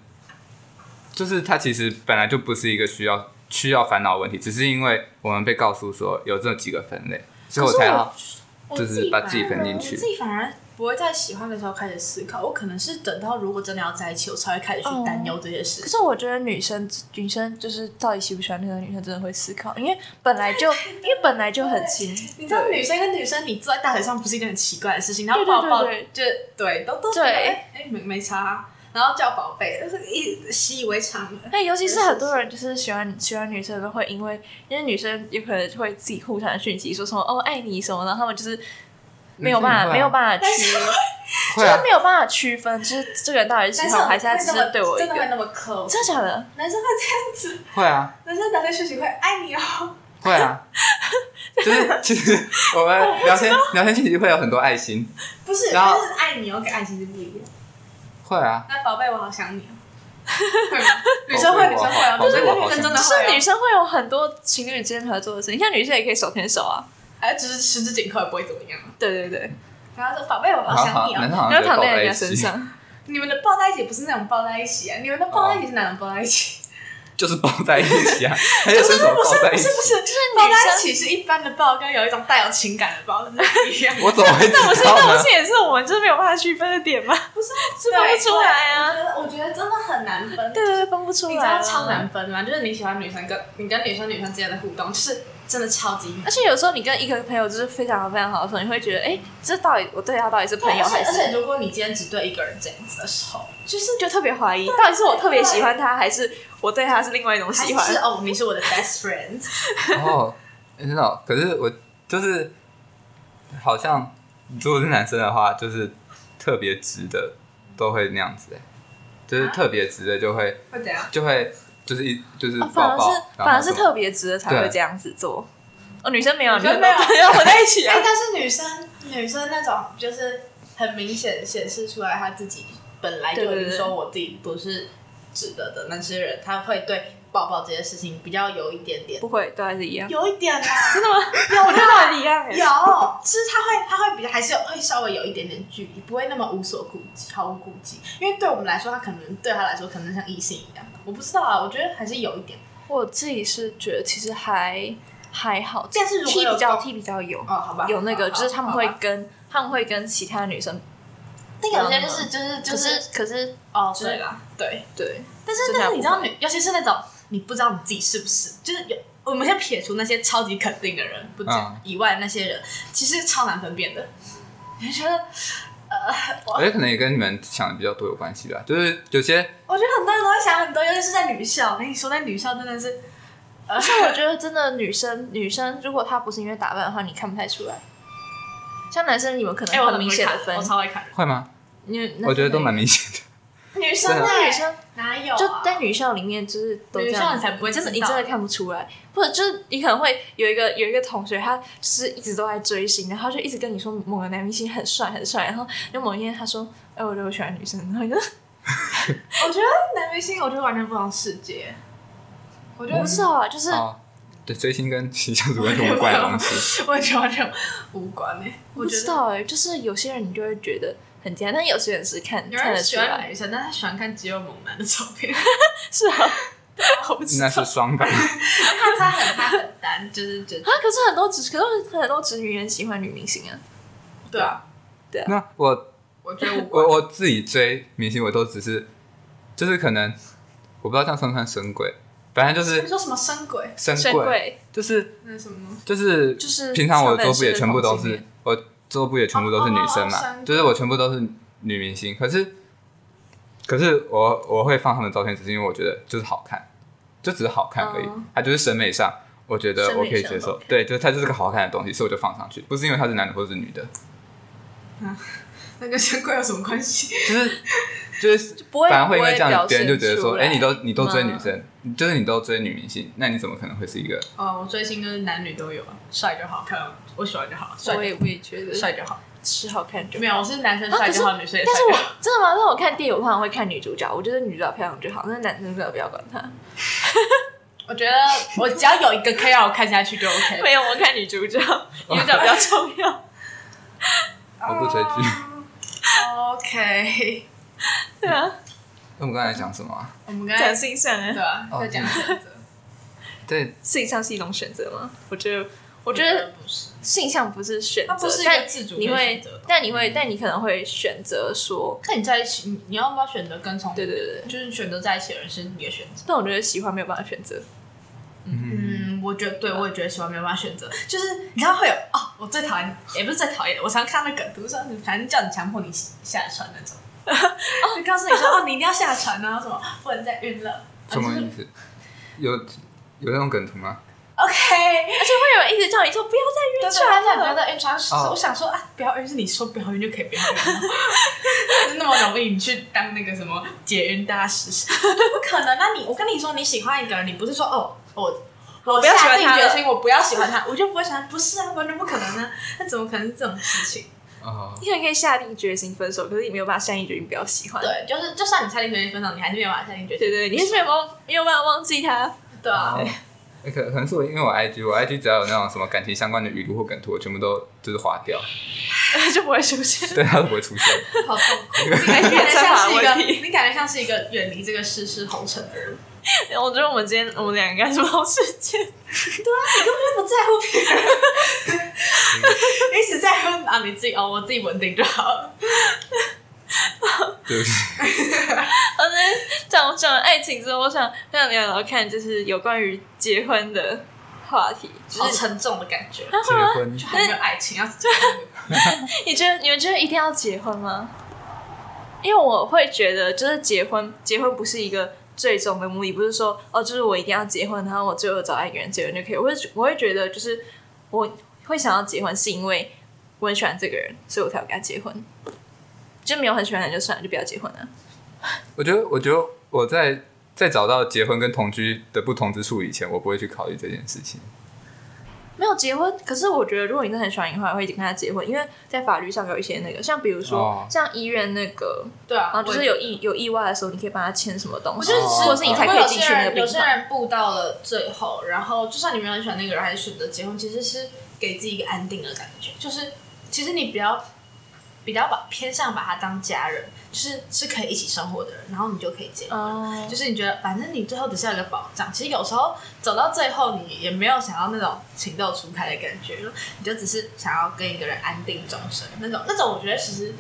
S3: 就是它其实本来就不是一个需要需要烦恼的问题，只是因为我们被告诉说有这几个分类，所以我才要就
S1: 我自己
S3: 是把自己
S1: 反而
S3: 分进去
S1: 我自己反而不会在喜欢的时候开始思考，我可能是等到如果真的要在一起，我才会开始去担忧这些事情。
S2: 可是我觉得女生女生就是到底喜不喜欢那个女生，真的会思考，因为本来就 [LAUGHS] 因为本来就很亲，
S1: 你知道女生跟女生，你坐在大腿上不是一件很奇怪的事情，然后抱抱
S2: 对
S1: 就对都都觉
S2: 对
S1: 得哎哎没没差啊，然后叫宝贝，就是一习以为常的。
S2: 那尤其是很多人就是喜欢喜欢女生的，会因为因为女生有可能会自己互传讯息，说什么哦爱你什么，然后他们就是没有办法、没有办法区，就是没，有办法区分，就是这个人到底是喜欢我，还是他只是对我一个，
S1: 真的会那么 close？
S2: 真的假的？
S1: 男生会这样子，
S3: 会啊，
S1: 男生打开讯息会爱你哦。
S3: 会啊，[LAUGHS] 就是其实我们聊天聊天信息会有很多爱心，
S1: 不是，
S3: 然后
S1: 但是爱你哦，跟爱情是不一样。
S3: 会啊，
S1: 那宝贝，我好想你哦。[LAUGHS] 会吗？女生会，女生会就是跟女生真的会是。
S2: 女生会有很多情侣之间合作的事情，像女生也可以手牵手啊。
S1: 哎，只是十指紧扣也不会怎么样。
S2: 对对对，
S1: 然后说宝贝，我好想你哦。
S3: 男生好
S2: 然后躺
S3: 在
S2: 人家身，上，
S1: 你们的抱在一起不是那种抱在一起啊，你们的抱在一起是哪种抱在一起？
S3: 就是抱在一起啊，[LAUGHS] 还有伸手
S1: 不是
S3: 抱在一起
S1: 不是，不是，就是抱在一起是一般的抱，跟有一种带有情感的抱是不一样。
S3: 我怎么会知
S2: 不是，
S3: 道呢
S2: 那不是？也是我们就是没有办法区分的点吗？[LAUGHS]
S1: 不是
S2: 是分不出来啊
S1: 我觉得我觉得真的很难分。
S2: 对对对，分不出
S1: 你知道超难分吗？就是你喜欢女生跟你跟女生女生之间的互动，就是真的超级
S2: 而。且有时候你跟一个朋友就是非常非常好的时候，你会觉得，哎、这到底我对他到底是朋友还
S1: 而且而且，
S2: 是？
S1: 如果你今天只对一个人这样子的时候，就是
S2: 就特别怀疑，到底是我特别喜欢他，还是我对他是另外一种喜欢？
S1: 是哦，你是我的 [LAUGHS] best friend，
S3: 哦，真的哦，可是我就是好像如果是男生的话，就是特别直的都会那样子哎，就是特别直的就会
S1: 会怎样？
S3: 就会就是一就是
S2: 哦反而是反而是特别直的才会
S3: 对
S2: 这样子做。哦，女生没有，
S1: 女生没有
S2: 都 [LAUGHS] 要混在一起啊
S1: 哎、。但是女生女生那种就是很明显显示出来，她自己本来就已经说我自己不是直的的那些人，他会对抱抱这些事情比较有一点点，
S2: 不会，都还是一样。
S1: 有一点啦，[LAUGHS]
S2: 真的吗？
S1: 有
S2: 我觉得一样哎。
S1: 有，其实他会，他会比较还是有会稍微有一点点距离，不会那么无所顾忌，毫无顾忌。因为对我们来说，他可能对他来说可能像异性一样，我不知道啊，我觉得还是有一点。
S2: 我自己是觉得其实还还好，
S1: 但是如果
S2: 比较
S1: 够
S2: T 比较有
S1: 哦，好吧，
S2: 有那个，就是他们会跟他们会跟其他女生，
S1: 但有些就是就是就是
S2: 是可是
S1: 哦，对啦，对。
S2: 对，
S1: 但是但是你知道女，尤其是那种你不知道你自己是不是，就是有我们先撇除那些超级肯定的人不讲、
S3: 嗯
S1: 以外，那些人其实超难分辨的。你会觉得，呃，我
S3: 我觉得可能也跟你们想的比较多有关系吧，就是有些
S1: 我觉得很多人都会想很多，尤其是在女校。我跟你说，在女校真的是，呃
S2: 而且我觉得真的女生女生如果她不是因为打扮的话，你看不太出来。像男生你们可能很明显的分
S1: 我，超会看。
S3: 会吗？
S2: 因为
S3: 我觉得都蛮明显的。
S1: 女生
S3: 真的
S1: 欸
S2: 女生
S1: 哪有、啊？
S2: 就在女校里面，就是都这
S1: 女校
S2: 样，
S1: 你才不会
S2: 真的，你真的看不出来，或者就是你可能会有一个有一个同学，他就是一直都在追星，然后他就一直跟你说某个男明星很帅很帅，然后就某一天他说，哎，我觉得我喜欢女生，然后你就
S1: 我觉得男明星，我觉得完全不同世界。我觉得
S2: 不是啊，就是
S3: 哦，对，追星跟形象主完全无关的东西。
S1: 我觉得完全无关诶、
S2: 我不知道哎、就是有些人你就会觉得很简单，但有些人是看
S1: 有
S2: 看得出
S1: 人喜欢
S2: 来
S1: 女，生，但他喜欢看肌肉猛男的照片。[LAUGHS]
S2: 是啊，[LAUGHS] 我不知道。
S3: 那是双感，[LAUGHS]
S1: 他他很他很单，就是觉得
S2: 啊，可是很多直，可是很多直女也喜欢女明星啊，
S1: 对啊，对啊。
S3: 那我
S1: 我觉得
S3: 我我自己追明星，我都只是就是可能我不知道这样算不算神鬼，反正就是
S1: 说什么深鬼？
S3: 神鬼，就是
S1: 那什么？
S3: 就是
S2: 就是
S3: 平常我的
S2: 常认识的
S3: 周不也全部都是我桌布也全部都是女生嘛，
S1: 哦哦
S3: 就是我全部都是女明星。可是，可是我我会放他们的照片，只是因为我觉得就是好看，就只是好看而已。
S2: 哦
S3: 它就是审美上，我觉得我可以接受。对，就是它就是个好看的东西，所以我就放上去，不是因为他是男的或者是女的，
S1: 那跟珍贵有什么关系？[LAUGHS]
S3: 就是就是
S2: 不会
S3: 反而会因为这样，别人就觉得说，哎、你都你都追女
S2: 嗯
S3: 生，就是你都追女明星，那你怎么可能会是一个？
S1: 哦，我追星就是男女都有啊，帅就好看，我喜欢就好，帅
S2: 我也我也觉得
S1: 帅就好。
S2: 是好看就好
S1: 没有，我是男生帅就好，女生也
S2: 但是我
S1: 帅。
S2: 真的吗？那我看电影，我通常会看女主角，我觉得女主角漂亮就好，那男生真的不要管他。[LAUGHS]
S1: 我觉得我只要有一个可以让我看下去就 OK。[LAUGHS]
S2: 没有，我看女主角，女主角比较重要。
S3: 我不追剧。
S1: OK，[LAUGHS]
S2: 对啊，
S3: 那我们刚才讲什么、啊？
S1: 我们刚才
S2: 讲性向啊，
S1: 对啊，
S3: 哦
S1: 在讲选择。[LAUGHS]
S3: 对，
S2: 性向是一种选择吗？我觉得，我
S1: 我
S2: 觉得
S1: 不是，
S2: 性向不是选择，
S1: 它不是一个
S2: 但
S1: 自主
S2: 你会但你会，但你可能会选择说，
S1: 看你在一起，你你要不要选择跟从？
S2: 对对对对。
S1: 就是选择在一起的人是你的选择。
S2: 但我觉得喜欢没有办法选择，
S1: 嗯，我觉得对，我也觉得喜欢没有办法选择，就是你知道会有哦，我最讨厌，也不是最讨厌，我常看那个梗图说，你反正叫你强迫你下船那种，[LAUGHS] 就告诉你说哦，你一定要下船啊，什么不能再晕了，
S3: 什么意思？有有那种梗图吗
S1: ？OK，
S2: 而且会有人一直叫你说不要再晕
S1: 对对，他讲不要
S2: 船了。
S1: 再晕船，
S3: 哦
S1: 我想说啊，不要晕是你说不要晕就可以不要晕吗，就 [LAUGHS] 那么容易你去当那个什么解晕大师，不可能。那你我跟你说，你喜欢一个人，你不是说哦我。我
S2: 不要喜
S1: 下
S2: 欢他了
S1: 定决心，我不要喜欢他，我就不会喜欢。不是啊，完全不可能啊！那怎么可能是这种事情？
S3: 哦，
S2: 你可能可以下定决心分手，可是你没有办法下定决心不要喜欢。
S1: 对，就是就算你下定决心分手，你还是没有办法下定决心。
S2: 对对，你还是没有忘没有办法忘记他。
S1: 对啊，
S3: 可可能是我因为我 IG 我 IG 只要有那种什么感情相关的语录或梗图，我全部都就是划掉，[LAUGHS]
S2: 就不会出现。[LAUGHS]
S3: 对，它都不会出现。
S1: 好痛苦。[LAUGHS] 你感觉像是一个，你感觉像是一个远离这个世事红尘的人。[LAUGHS]
S2: 我觉得我们今天我们两个应该是好事件。
S1: 你根本就不在乎别人，[LAUGHS] [LAUGHS] 你只在乎啊你自己哦，我自己稳定就好了。
S3: 对不起，
S2: 好的，讲讲完爱情之后，我想想聊聊看，就是有关于结婚的话题。就是
S1: 好沉重的感觉，
S3: 结婚
S1: 就还没有爱情要结婚。
S2: 你觉得你们觉得一定要结婚吗？因为我会觉得，就是结婚，结婚不是一个最终的目的，不是说哦，就是我一定要结婚，然后我最后找爱一个人结婚就可以。我会我会觉得，就是我会想要结婚，是因为我很喜欢这个人，所以我才要跟他结婚。就没有很喜欢的人就算了，就不要结婚了。
S3: 我觉得，我觉得我在在找到结婚跟同居的不同之处以前，我不会去考虑这件事情。
S2: 没有结婚，可是我觉得，如果你真的很喜欢你的话，会一直跟他结婚，因为在法律上有一些那个，像比如说、
S3: 哦
S2: 像医院那个，
S1: 对啊，
S2: 然后就是有意有意外的时候，你可以帮他签什么东西，
S1: 我觉得
S3: 哦
S2: 或者是你才可以进去那个
S1: 有些
S2: 病房。
S1: 人步到了最后，然后就算你没有很喜欢那个人，还是选择结婚，其实是给自己一个安定的感觉。就是其实你比较比较把偏向把他当家人，就是是可以一起生活的人，然后你就可以结婚。
S2: 哦，
S1: 就是你觉得，反正你最后只是要有一个保障。其实有时候走到最后，你也没有想要那种情窦初开的感觉，你就只是想要跟一个人安定终身那种。那种我觉得其实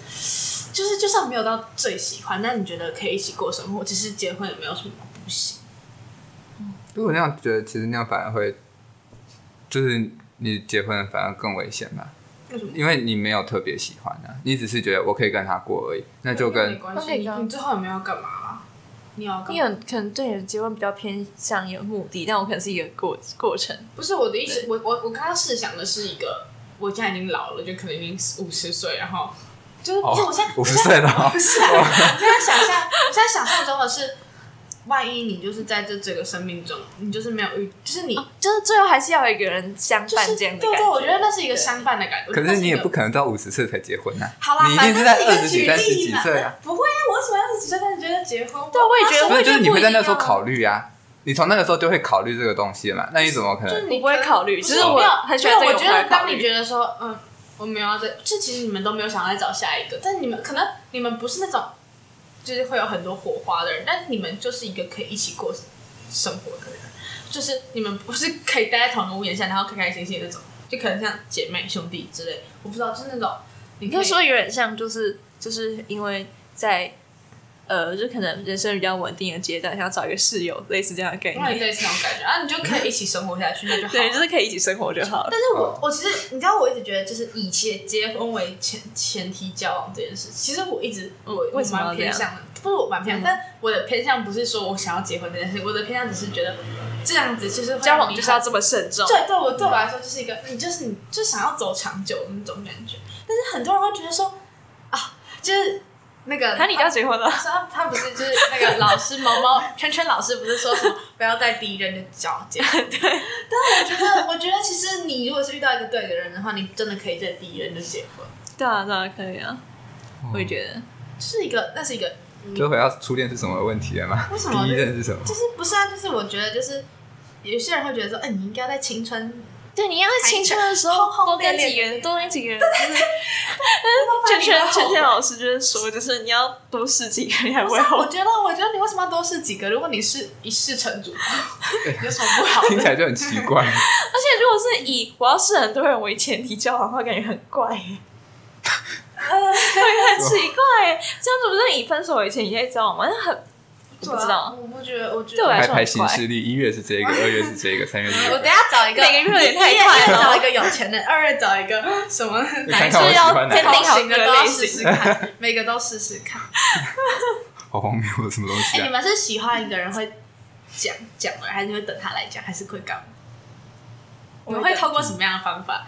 S1: 就是，就算没有到最喜欢，但你觉得可以一起过生活，其实结婚也没有什么不行。
S3: 如果那样觉得，其实那样反而会，就是你结婚反而更危险吧？因为你没有特别喜欢啊，你只是觉得我可以跟他过而已，那就
S1: 没
S3: 跟
S1: 关系，你最后有没有要干嘛啦？你要干
S2: 你
S1: 嘛？
S2: 很可能对你的结婚比较偏向有目的，但我可能是一个过过程。
S1: 不是我的意思，我我我刚刚试想的是一个，我现在已经老了，就可能已经五十岁，然后就是，
S3: 哦
S1: 就我现在
S3: 五十岁了哦
S1: 不是、啊，我现在想象，我现在想象中的是，万一你就是在这这个生命中，你就是没有遇，就是你。
S2: 就是最后还是要有一个人相伴这样的感
S1: 对对，我觉得那是一个相伴的感觉。
S3: 可是你也不
S1: 可
S3: 可能到五十岁才结婚啊，
S1: 好啦，
S3: 你一定是在二十几、三十几岁啊，
S1: 不会啊，我为什么要二十几岁才觉得结婚？
S2: 对我也觉得
S3: 不是就是你会在那时候考虑啊，你从那个时候就会考虑这个东西了嘛，那你怎么可能？
S1: 就是你
S2: 我不会考虑
S1: 不
S2: 就是我
S1: 没有
S2: 很喜欢这个
S1: 我觉得当你觉得说，嗯，我没有要再，这其实你们都没有想要再找下一个，但你们可能你们不是那种就是会有很多火花的人，但是你们就是一个可以一起过生活的人，就是你们不是可以待在同一个屋檐下，然后开开心心那种，就可能像姐妹兄弟之类，我不知道，就是那种你可以
S2: 你可以说有点像，就是就是因为在呃，就可能人生比较稳定的阶段，想要找一个室友，类似这样的概念。
S1: 类似那种感觉，啊，你就可以一起生活下去，那就好了。
S2: 对，就是可以一起生活就好了。
S1: 但是我我其实你知道，我一直觉得就是以结结婚为前前提交往这件事，其实我一直我
S2: 为什么要
S1: 蛮偏向的，不是我蛮偏向，但我的偏向不是说我想要结婚这件事，我的偏向只是觉得这样子就是
S2: 交往就是要这么慎重。
S1: 对对我对我来说就是一个你就是你就想要走长久的那种感觉，但是很多人会觉得说啊，就是那个
S2: 他你就要结婚了？
S1: 他他不是就是那个老师毛毛圈圈老师不是说什么不要在第一任就交结婚？[LAUGHS] 对。但我觉得，我觉得其实你如果是遇到一个对的人的话，你真的可以在第一任就结婚，
S2: 对啊，对啊，可以啊。我也觉得，
S1: 是一个那是一个
S3: 就回到初恋是什么问题了吗？
S1: 为什么
S3: 第一任是什么？
S1: 就是不是啊？就是我觉得就是有些人会觉得说，哎、你应该在青春
S2: 对，你要在青春的时候多跟几个人，多跟几个人，就是。圈圈圈圈老师就是说，就是你要多试几个，你还会后
S1: 我觉得，我觉得你为什么要多试几个？如果你是一试成主，[LAUGHS] 有什么不好？
S3: 听起来就很奇怪。[LAUGHS]
S2: 而且如果是以我要试很多人为前提交往的话，感觉很怪呃，[LAUGHS] 会很奇怪。这样子不是以分手为前提在交往吗？那很我不知道，
S1: 啊我不觉得，我觉
S2: 对我
S1: 得。
S2: 来说很
S3: 排排行
S2: 怪
S3: 事历，一月是这个，二月是这个，三月是这个。
S1: 我等一下找一个，
S2: 每个月有点太快了
S1: 一找一个有钱的，二月找一个什么 [LAUGHS] 哪一
S3: 看看我喜
S1: 次要
S3: 欢哪个
S2: 天定好
S1: 型的都要试
S2: 各类型
S1: 试看，每个都试试看。[LAUGHS]
S3: 好荒谬的什么东
S1: 哎、
S3: 西啊？
S1: 你们是喜欢一个人会讲讲了，还是会等他来讲，还是会干嘛？我们会透过什么样的方法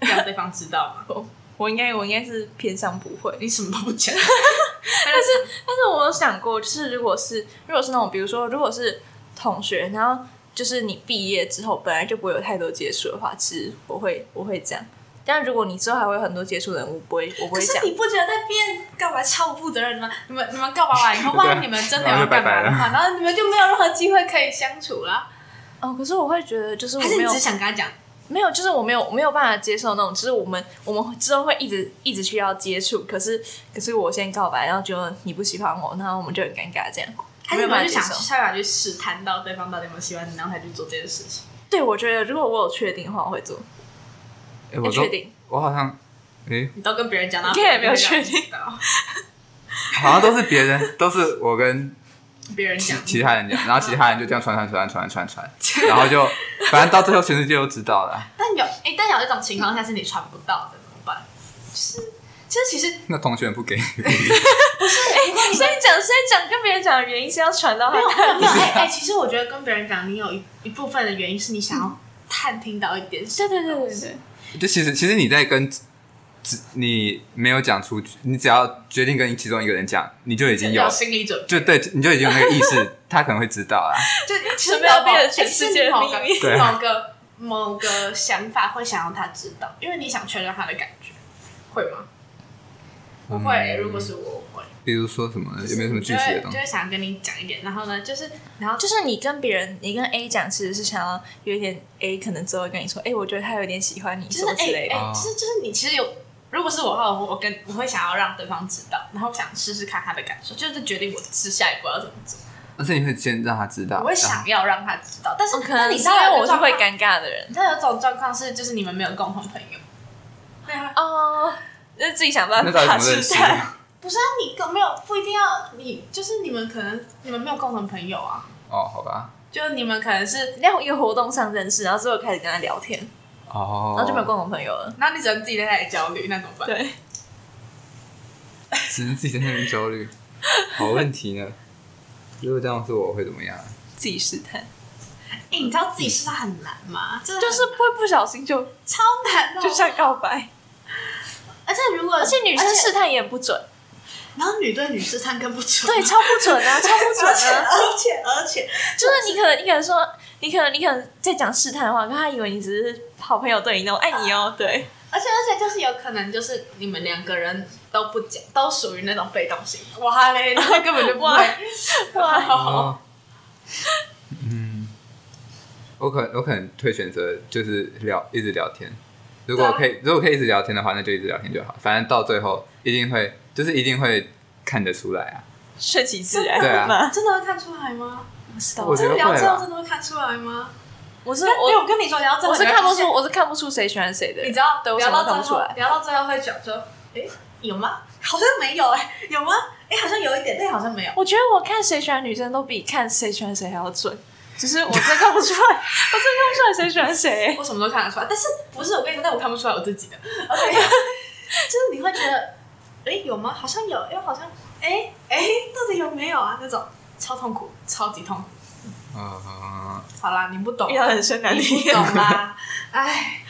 S1: 让对方知道吗？[LAUGHS]
S2: 我应该我应该是偏向不会。
S1: 你什么都不讲，[LAUGHS]
S2: 但是但是我有想过，就是如果是如果是那种，比如说如果是同学，然后就是你毕业之后本来就不会有太多接触的话，其实我会我会这样。但如果你之后还会有很多接触的人，我不会我不会讲
S1: 可是。你不觉得在变告白超不负责任的吗？你们你们告白完以后，[LAUGHS] 万一你们真的要干嘛的话，然后你们就没有任何机会可以相处了。
S2: 哦，可是我会觉得就是我没有
S1: 只想跟他讲？
S2: 没有，就是我没有我没有办法接受那种，就是我们我们之后会一直一直需要接触，可是可是我先告白，然后觉得你不喜欢我，然后我们就很尴尬这样。
S1: 还是你们就想
S2: 没有办法
S1: 去试探到对方到底有没有喜欢你，然后才去做这件事情？
S2: 对，我觉得如果我有确定的话，我会做。
S3: 哎，我
S2: 确定，
S3: 我好像哎，
S1: 你都跟别人讲，
S2: 你也没有确定
S1: 到
S3: 好像都是别人，都是我跟其
S1: 别人讲，
S3: 其他人讲，然后其他人就这样传传传传传传，然后就 [LAUGHS] 反正到最后全世界都知道了。
S1: 但有哎、但有一种情况下是你传不到的，怎么办？就是，其实其实
S3: 那同学不给 [LAUGHS] 不是，
S2: 哎，所以讲，所以讲跟别人讲的原因是要传到他
S1: 没有没有哎哎，其实我觉得跟别人讲，你有一一部分的原因是你想要探听到一点什
S2: 对对对对对，
S3: 就其实其实你在跟只你没有讲出去，你只要决定跟其中一个人讲，你就已经有
S1: 有心理准备，
S3: 就对，你就已经有那个意识，[LAUGHS] 他可能会知道啊。
S1: 就其实
S2: 准备要
S1: 某
S2: 变成全世界的秘密
S3: 对
S1: 某个某个想法会想让他知道，因为你想确认他的感觉，会吗？不会，如果是我我会。
S3: 比如说什么，有没有什么具体的东西？
S1: 就会想跟你讲一点，然后呢，就是然后
S2: 就是你跟别人，你跟 A 讲，其实是想要有一点 A 可能之后跟你说，哎，我觉得他有点喜欢你，
S1: 就是哎
S2: 什么之类的。
S1: 哎，
S3: 哦
S1: 就是就是你其实有，如果是我的话，我我跟我会想要让对方知道，然后想试试看他的感受，就是决定我是下一步要怎么做。
S3: 而且你会先让他知道，
S1: 我会想要让他知道，但是
S2: 哦可能是因
S1: 那你知道有
S2: 为我是会尴尬的人。
S1: 你知道有种状况是，就是你们没有共同朋友。对啊，
S2: 哦，那自己想办法
S3: 怎么认识
S2: 试探。
S1: 不是啊，你更没有不一定要你，就是你们可能你们没有共同朋友啊，
S3: 哦，好吧，
S1: 就你们可能是，
S2: 在一个活动上认识，然后之后开始跟他聊天，
S3: 哦，
S2: 然后就没有共同朋友了。
S1: 那你只能自己在那里焦虑，那怎么办？
S2: 对，
S3: 只能自己在那边焦虑。好问题呢？如果这样是，我会怎么样？
S2: 自己试探，
S1: 哎、你知道自己试探很难吗？真的
S2: 就是不会不小心就
S1: 超难的，
S2: 就像告白，
S1: 而且如果
S2: 而且女生试
S1: 探，
S2: 也不准，
S1: 然后女对女试探更不准，
S2: 对，超不准啊，超不
S1: 而且
S2: 准啊。
S1: 而 [LAUGHS] 且而且，
S2: 就是你可能你可能说，你可能你可能在讲试探的话，可他以为你只是好朋友对你那种爱你哦，对，
S1: 而且而且就是有可能就是你们两个人都不讲，都属于那种被动型。哇嘞，[LAUGHS] 那根本就不会。哇，
S3: 哦，嗯，我可我可能会选择就是聊一直聊天。如果可以，如果可以一直聊天的话，那就一直聊天就好。反正到最后一定会，就是一定会看得出来啊。
S2: 顺其自然
S3: 对啊。
S1: 真的会看出来吗？
S2: 不知道
S3: 我觉得
S1: 真的聊之后真的会看出来吗？
S2: 我是
S1: 因为
S2: 我
S1: 我跟你说，聊之后
S2: 我是看不出，我是看不出谁喜欢谁的。
S1: 你知道，聊到最后聊到最后会讲说，哎，有吗？好像没有哎，有吗？哎、好像有一点，但好像没有。
S2: 我觉得我看谁喜欢女生都比看谁喜欢谁还要准，只是我真看不出来，[LAUGHS] 我真看不出来谁喜欢谁。
S1: 我什么都看得出来，但是不是我跟你说，但我看不出来我自己的。[LAUGHS] OK，就是你会觉得，哎、有吗？好像有，又，好像，哎哎，到底有没有啊？那种超痛苦，超级痛苦。
S3: 嗯，
S1: 好啦，你不懂，
S2: 要人生难
S1: 你懂啦，哎，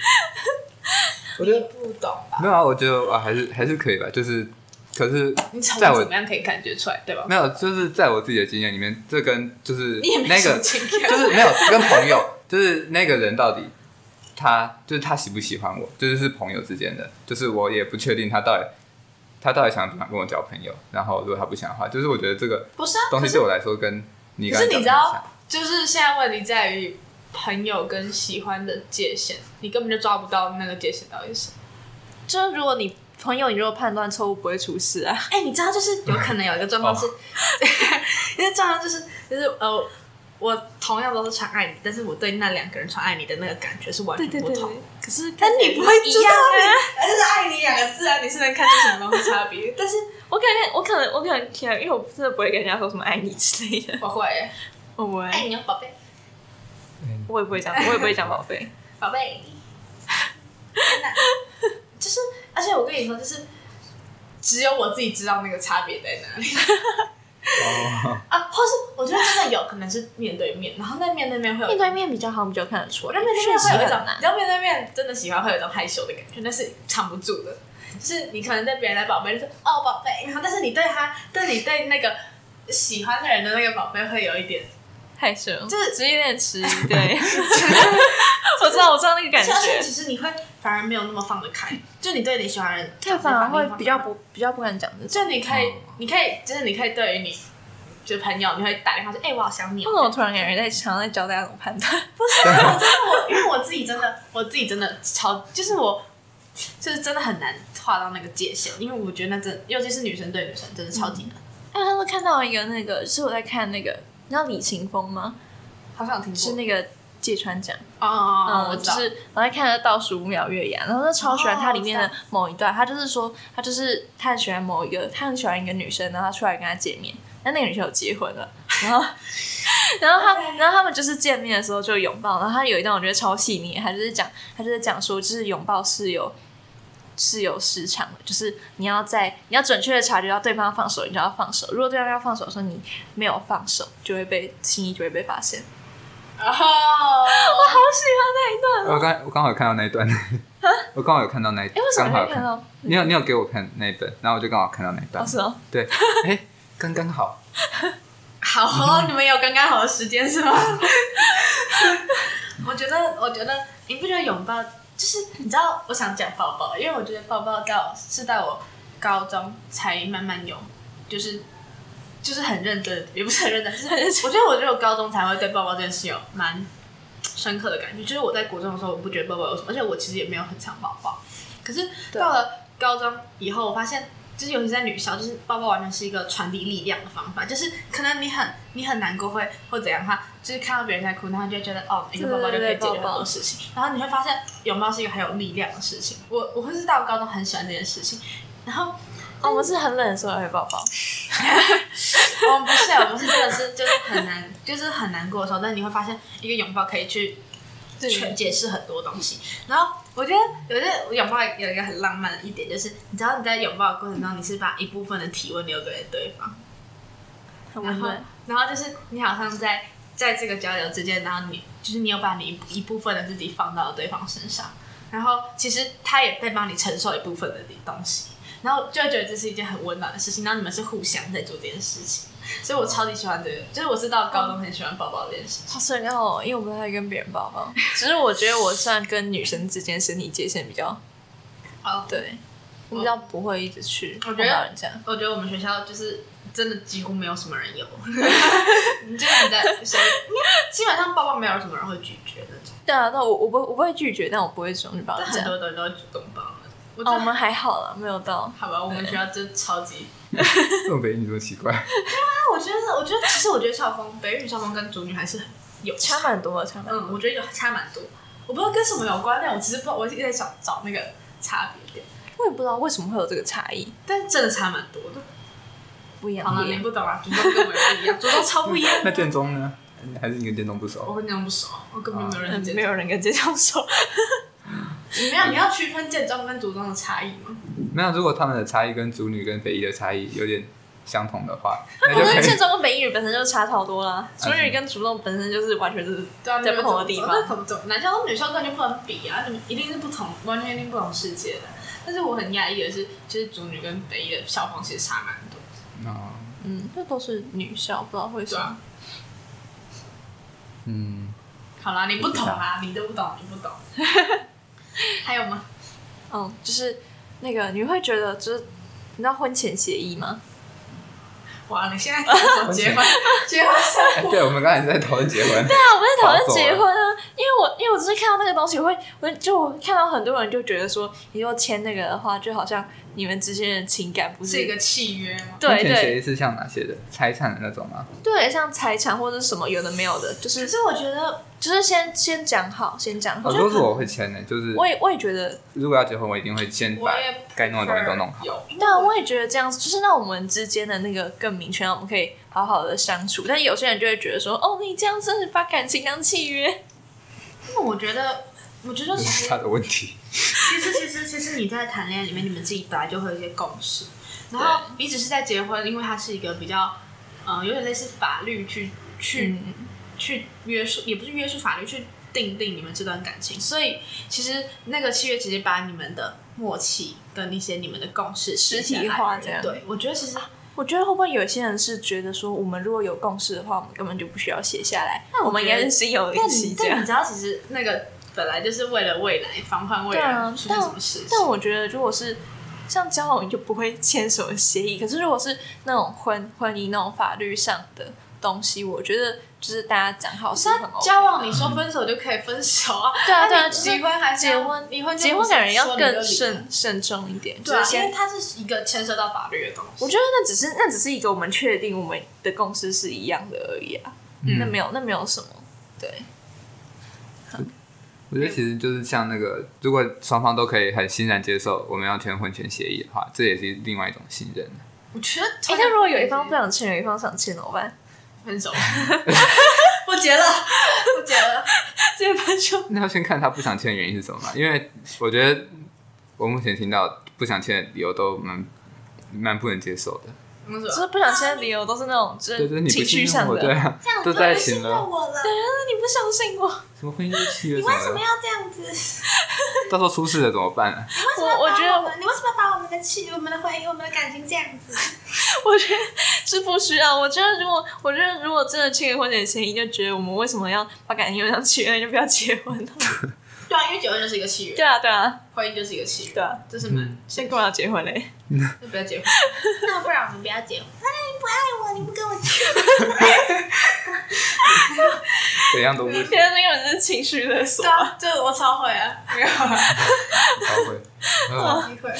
S3: 我觉得
S1: 不懂吧？
S3: 没有啊，我觉得啊，还是还是可以吧，就是，可是
S1: 你
S3: 在我
S1: 怎么样可以感觉出来，对吧？
S3: 没有，就是在我自己的经验里面，这跟就是那个就是没有跟朋友，就是那个人到底他就是他喜不喜欢我，就是是朋友之间的，就是我也不确定他到底他到底想不想跟我交朋友，然后如果他不想的话，就是我觉得这个
S1: 不是啊，
S3: 东西对我来说跟你
S1: 可
S3: 刚讲的
S1: 是你知道，就是现在问题在于朋友跟喜欢的界限，你根本就抓不到那个界限到底是什么。
S2: 就是如果你朋友，你如果判断错误，不会出事啊。
S1: 哎、你知道，就是有可能有一个状况是，
S3: 哦 [LAUGHS]
S1: 因为状况就是就是呃，我同样都是传爱你，但是我对那两个人传爱你的那个感觉是完全不同。
S2: 可是
S1: 但你不会知道
S2: 一样啊。
S1: 你，但是爱你两个字啊，你是能看出什么东西差别？[LAUGHS] 但是
S2: 我感觉我可能我可能天啊，因为我真的不会跟人家说什么爱你之类的，
S1: 我会
S2: 我不
S1: 爱，你哦，宝贝，
S2: 我也不会讲，[LAUGHS] 我也不会讲宝贝。
S1: 宝贝。天哪，就是，而且我跟你说，就是只有我自己知道那个差别在哪里。[LAUGHS]
S3: 哦，
S1: 啊，或是我觉得真的有可能是面对面，然后那面对面会有
S2: 面对面比较好，我们就看得出来。
S1: 我觉得面对面会有一种，
S2: 难
S1: 你知。道面对面真的喜欢会有一种害羞的感觉，那是藏不住的。就是你可能对别人的宝贝就说哦宝贝，然后但是你对他，对你对那个喜欢的人的那个宝贝会有一点，
S2: 害羞，
S1: 就是
S2: 只是有点迟疑。对，[LAUGHS] [LAUGHS] 我知道，我知道那个感觉。
S1: 其实你会反而没有那么放得开，就你对你喜欢的人，
S2: 对，反而会比较，不比较不敢讲的。
S1: 就你可以
S3: 哦，
S1: 你可以，就是你可以对于你。就是朋友，你会打电话说：“哎、我好想你、哦。
S2: 为什么突然感觉在常在教大家怎么判断？
S1: 不是，我真的我，[LAUGHS] 因为我自己真的，我自己真的超，就是我，就是真的很难画到那个界限，因为我觉得那真，尤其是女生对女生，真的超级难。
S2: 哎，上次看到一个那个，是我在看那个，你知道李勤峰吗？
S1: 好像有听过，
S2: 是那个芥川奖。
S1: 哦哦我知道，
S2: 就是我在看了倒数五秒月牙，然后就超喜欢他里面的某一段，他就是说他就是他很喜欢某一个，他很喜欢一个女生，然后他出来跟他见面，但那个女生有结婚了，然后 [LAUGHS] 然后他然后他们就是见面的时候就拥抱，然后他有一段我觉得超细腻，他就是讲他就是讲说就是拥抱是有。是有时长的，就是你要在你要准确的察觉到对方要放手，你就要放手。如果对方要放手的时候，你没有放手，就会被轻易就会被发现。
S1: 哦，[LAUGHS]
S2: 我好喜欢那一段哦！
S3: 我刚我刚好有看到那一段，[LAUGHS] 我刚好有看到那一
S2: 哎，为什
S3: 刚好有
S2: 么没看到？
S3: 你有你有给我看那一段，然后我就刚好看到那一段
S2: 哦，，是哦，
S3: 对，[LAUGHS] 哎，刚刚好，
S1: 好哦，你们有刚刚好的时间是吗？我觉得，我觉得你不觉得拥抱就是你知道，我想讲抱抱，因为我觉得抱抱到是在我高中才慢慢有，就是就是很认真，也不是很认真，就是 [LAUGHS] 我觉得我觉得我高中才会对抱抱这件事有蛮深刻的感觉。就是我在国中的时候，我不觉得抱抱有什么，而且我其实也没有很常抱抱。可是到了高中以后，我发现，就是尤其在女校，就是抱抱完全是一个传递力量的方法。就是可能你很你很难过会或怎样的话，就是看到别人在哭，然后就会觉得哦，一个抱抱就可以解决很多事情。然后你会发现，拥抱是一个很有力量的事情。我我会是到高中很喜欢这件事情。然后
S2: 哦我们是很冷的时候会抱抱，
S1: 我 [LAUGHS] 们不是，我们是真的是就是很难，就是很难过的时候，但你会发现一个拥抱可以去全解释很多东西。然后我觉得有些拥抱有一个很浪漫的一点，就是你知道你在拥抱的过程中，你是把一部分的体温留给对方，然后
S2: 很温暖。
S1: 然后就是你好像在在这个交流之间，然后你就是你有把你一一部分的自己放到了对方身上，然后其实他也在帮你承受一部分的东西。然后就会觉得这是一件很温暖的事情，然后你们是互相在做这件事情，所以我超级喜欢这个，就是我是到高中很喜欢抱抱这件事情。
S2: 好深奥哦，因为我不太跟别人抱抱，只是我觉得我算跟女生之间身体界限比较，[LAUGHS]
S1: 哦，
S2: 对我比较不会一直去碰
S1: 我觉得
S2: 到人家。
S1: 我觉得我们学校就是真的几乎没有什么人有，[LAUGHS] 你就是你在谁，基本上抱抱没有什么人会拒绝那种，
S2: 对啊，那我我不我不会拒绝，但我不会主动去抱
S1: 但很
S2: 人家。
S1: 多人都会主动抱
S2: 哦，我们还好了，没有到。
S1: 好吧，我们学校真的超级。
S3: 这种北语这么奇怪，
S1: 对啊我觉得，我觉得其实我觉得校风，北语校风跟主女还是很有
S2: 差蛮多的，差蛮多。
S1: 嗯，我觉得有差蛮多。我不知道跟什么有关，但我其实不知道，我一直在找找那个差别点，
S2: 我也不知道为什么会有这个差异。
S1: 但真的差蛮多的。
S2: 不一样。
S1: 好了，你不懂啊，主动跟我也不一样，主动超不一样。
S3: 那建中呢？还是你跟建中不熟
S1: 我
S3: 熟？
S1: 跟建中不熟，我根本没有人
S2: 嗯
S1: 建中。
S2: 没有人跟这种说。
S1: 你没有，你要区分建中跟主中的差异吗？
S3: 没有，如果他们的差异跟主女跟北一的差异有点相同的话，[LAUGHS] 那
S2: 我
S3: 就可以。
S2: 觉得建中跟北一女本身就差超多啦，主女跟主动本身就是完全就是
S1: 对啊，
S2: 在不同的地方。
S1: 那男校跟女校根本就不能比啊！你们一定是不同，完全一定不同世界的。但是我很讶异的是，就是主女跟北一的校风其实差蛮多。
S3: 哦，
S2: 嗯，这都是女校，不知道为什么
S1: 啊。，
S3: 嗯，
S1: 好啦，你不懂啊，你都不懂，你不懂。[LAUGHS] [LAUGHS] 还有吗？
S2: 嗯，就是那个你会觉得就是你知道婚前协议吗？
S1: 哇，你现在 [LAUGHS] 跟我结婚，结婚
S3: 对，我们刚才在讨论结婚。
S2: 对啊，我们在讨论结婚啊，因为我因为我只是看到那个东西，我会我就我看到很多人就觉得说，你如果签那个的话，就好像你们之间的情感不是
S1: 是一个契约吗？
S2: 对
S3: 婚前协
S2: 对
S3: 议是像哪些的？财产的那种吗？
S2: 对，像财产或者什么有的没有的，就是
S1: 可是我觉得，
S2: 就是先先讲好，先讲好
S3: 很。多是我会签的，就是
S2: 我也我也觉得，
S3: 如果要结婚，我一定会先把该弄的东西都弄好。
S1: 有，
S2: 对啊，我也觉得这样子，就是让我们之间的那个更明确，让我们可以好好的相处。但有些人就会觉得说，哦，你这样真是把感情当契约。
S1: 那我觉得，我觉得其实
S3: 这是他的问题。
S1: 其实其实其实你在谈恋爱里面，你们自己本来就会有一些共识，然后你只是在结婚，因为它是一个比较，呃，有点类似法律去去、
S2: 嗯，
S1: 去约束，也不是约束法律去定定你们这段感情，所以其实那个契约直接把你们的默契跟一些你们的共识
S2: 实体化这样。
S1: 对，我觉得其实
S2: 我觉得会不会有些人是觉得说，我们如果有共识的话，我们根本就不需要写下来，
S1: 那我
S2: 我们应该是有一
S1: 但
S2: 犀这样
S1: 你但你。知道，其实那个本来就是为了未来防范未来
S2: 啊
S1: 出现什么事情。
S2: 但我觉得，如果是像交往就不会签什么协议，可是如果是那种婚婚姻那种法律上的东西，我觉得就是大家讲好是很 OK
S1: 交往，你说分手就可以分手啊？
S2: 对啊对啊就是
S1: 离婚还是
S2: 结婚
S1: 离婚
S2: 结婚感觉要更慎慎重一点，
S1: 对啊，
S2: 是。
S1: 因为它是一个牵涉到法律的东西。
S2: 我觉得那只是那只是一个我们确定我们的共识是一样的而已啊，那没有那没有什么，对，
S3: 我觉得其实就是像那个，如果双方都可以很欣然接受我们要签婚前协议的话，这也是另外一种信任。
S1: 我觉得，
S2: 哎、那如果有一方不想签，有一方想签怎么办？
S1: 分手，[LAUGHS] 不结了，不结了。
S2: 直接分手 [LAUGHS]
S3: 那要先看他不想签的原因是什么嘛？因为我觉得我目前听到不想签的理由都蛮蛮不能接受的。
S1: 就
S2: 就是不想签的理由都是那种就
S3: 是你不
S2: 情绪
S3: 信任我，
S2: 上的，
S3: 对啊，都在一起了，
S1: 我了，
S2: 对啊，你不相信我，
S3: 什么婚姻就是契约什么的，
S1: 要这样子？[LAUGHS]
S3: 到时候出事了怎么办啊？
S2: 我我觉得
S1: 你为什么把我们的气、我们的婚姻、我们的感情这样子？[LAUGHS]
S2: 我觉得是不需要。我觉得如果我觉得如果真的签个婚前协议，就觉得我们为什么要把感情用上契约，[LAUGHS] 就不要结婚了。
S1: 对啊，因为结婚就是一个契约，
S2: 对啊，对啊，
S1: 婚姻就是一个契约，
S2: 对啊，
S1: 这是蛮，
S2: 先跟我要结婚嘞？
S1: 就不要结婚。[LAUGHS] 那不然我们不要结婚？那你不爱我，你不跟我结婚？
S3: 怎样都不行，
S2: 现在这个是情绪勒索
S1: 对。啊，这我超会啊，没有啊，
S3: 超会。嗯
S1: 机会。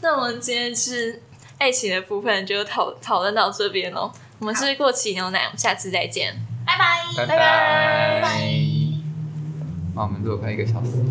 S2: 那我们今天是爱情的部分就讨讨论到这边喽。我们是过期牛奶，我们下次再见。
S1: 拜拜。
S3: 拜
S2: 拜拜
S3: 拜。哇，我们录了快一个小时。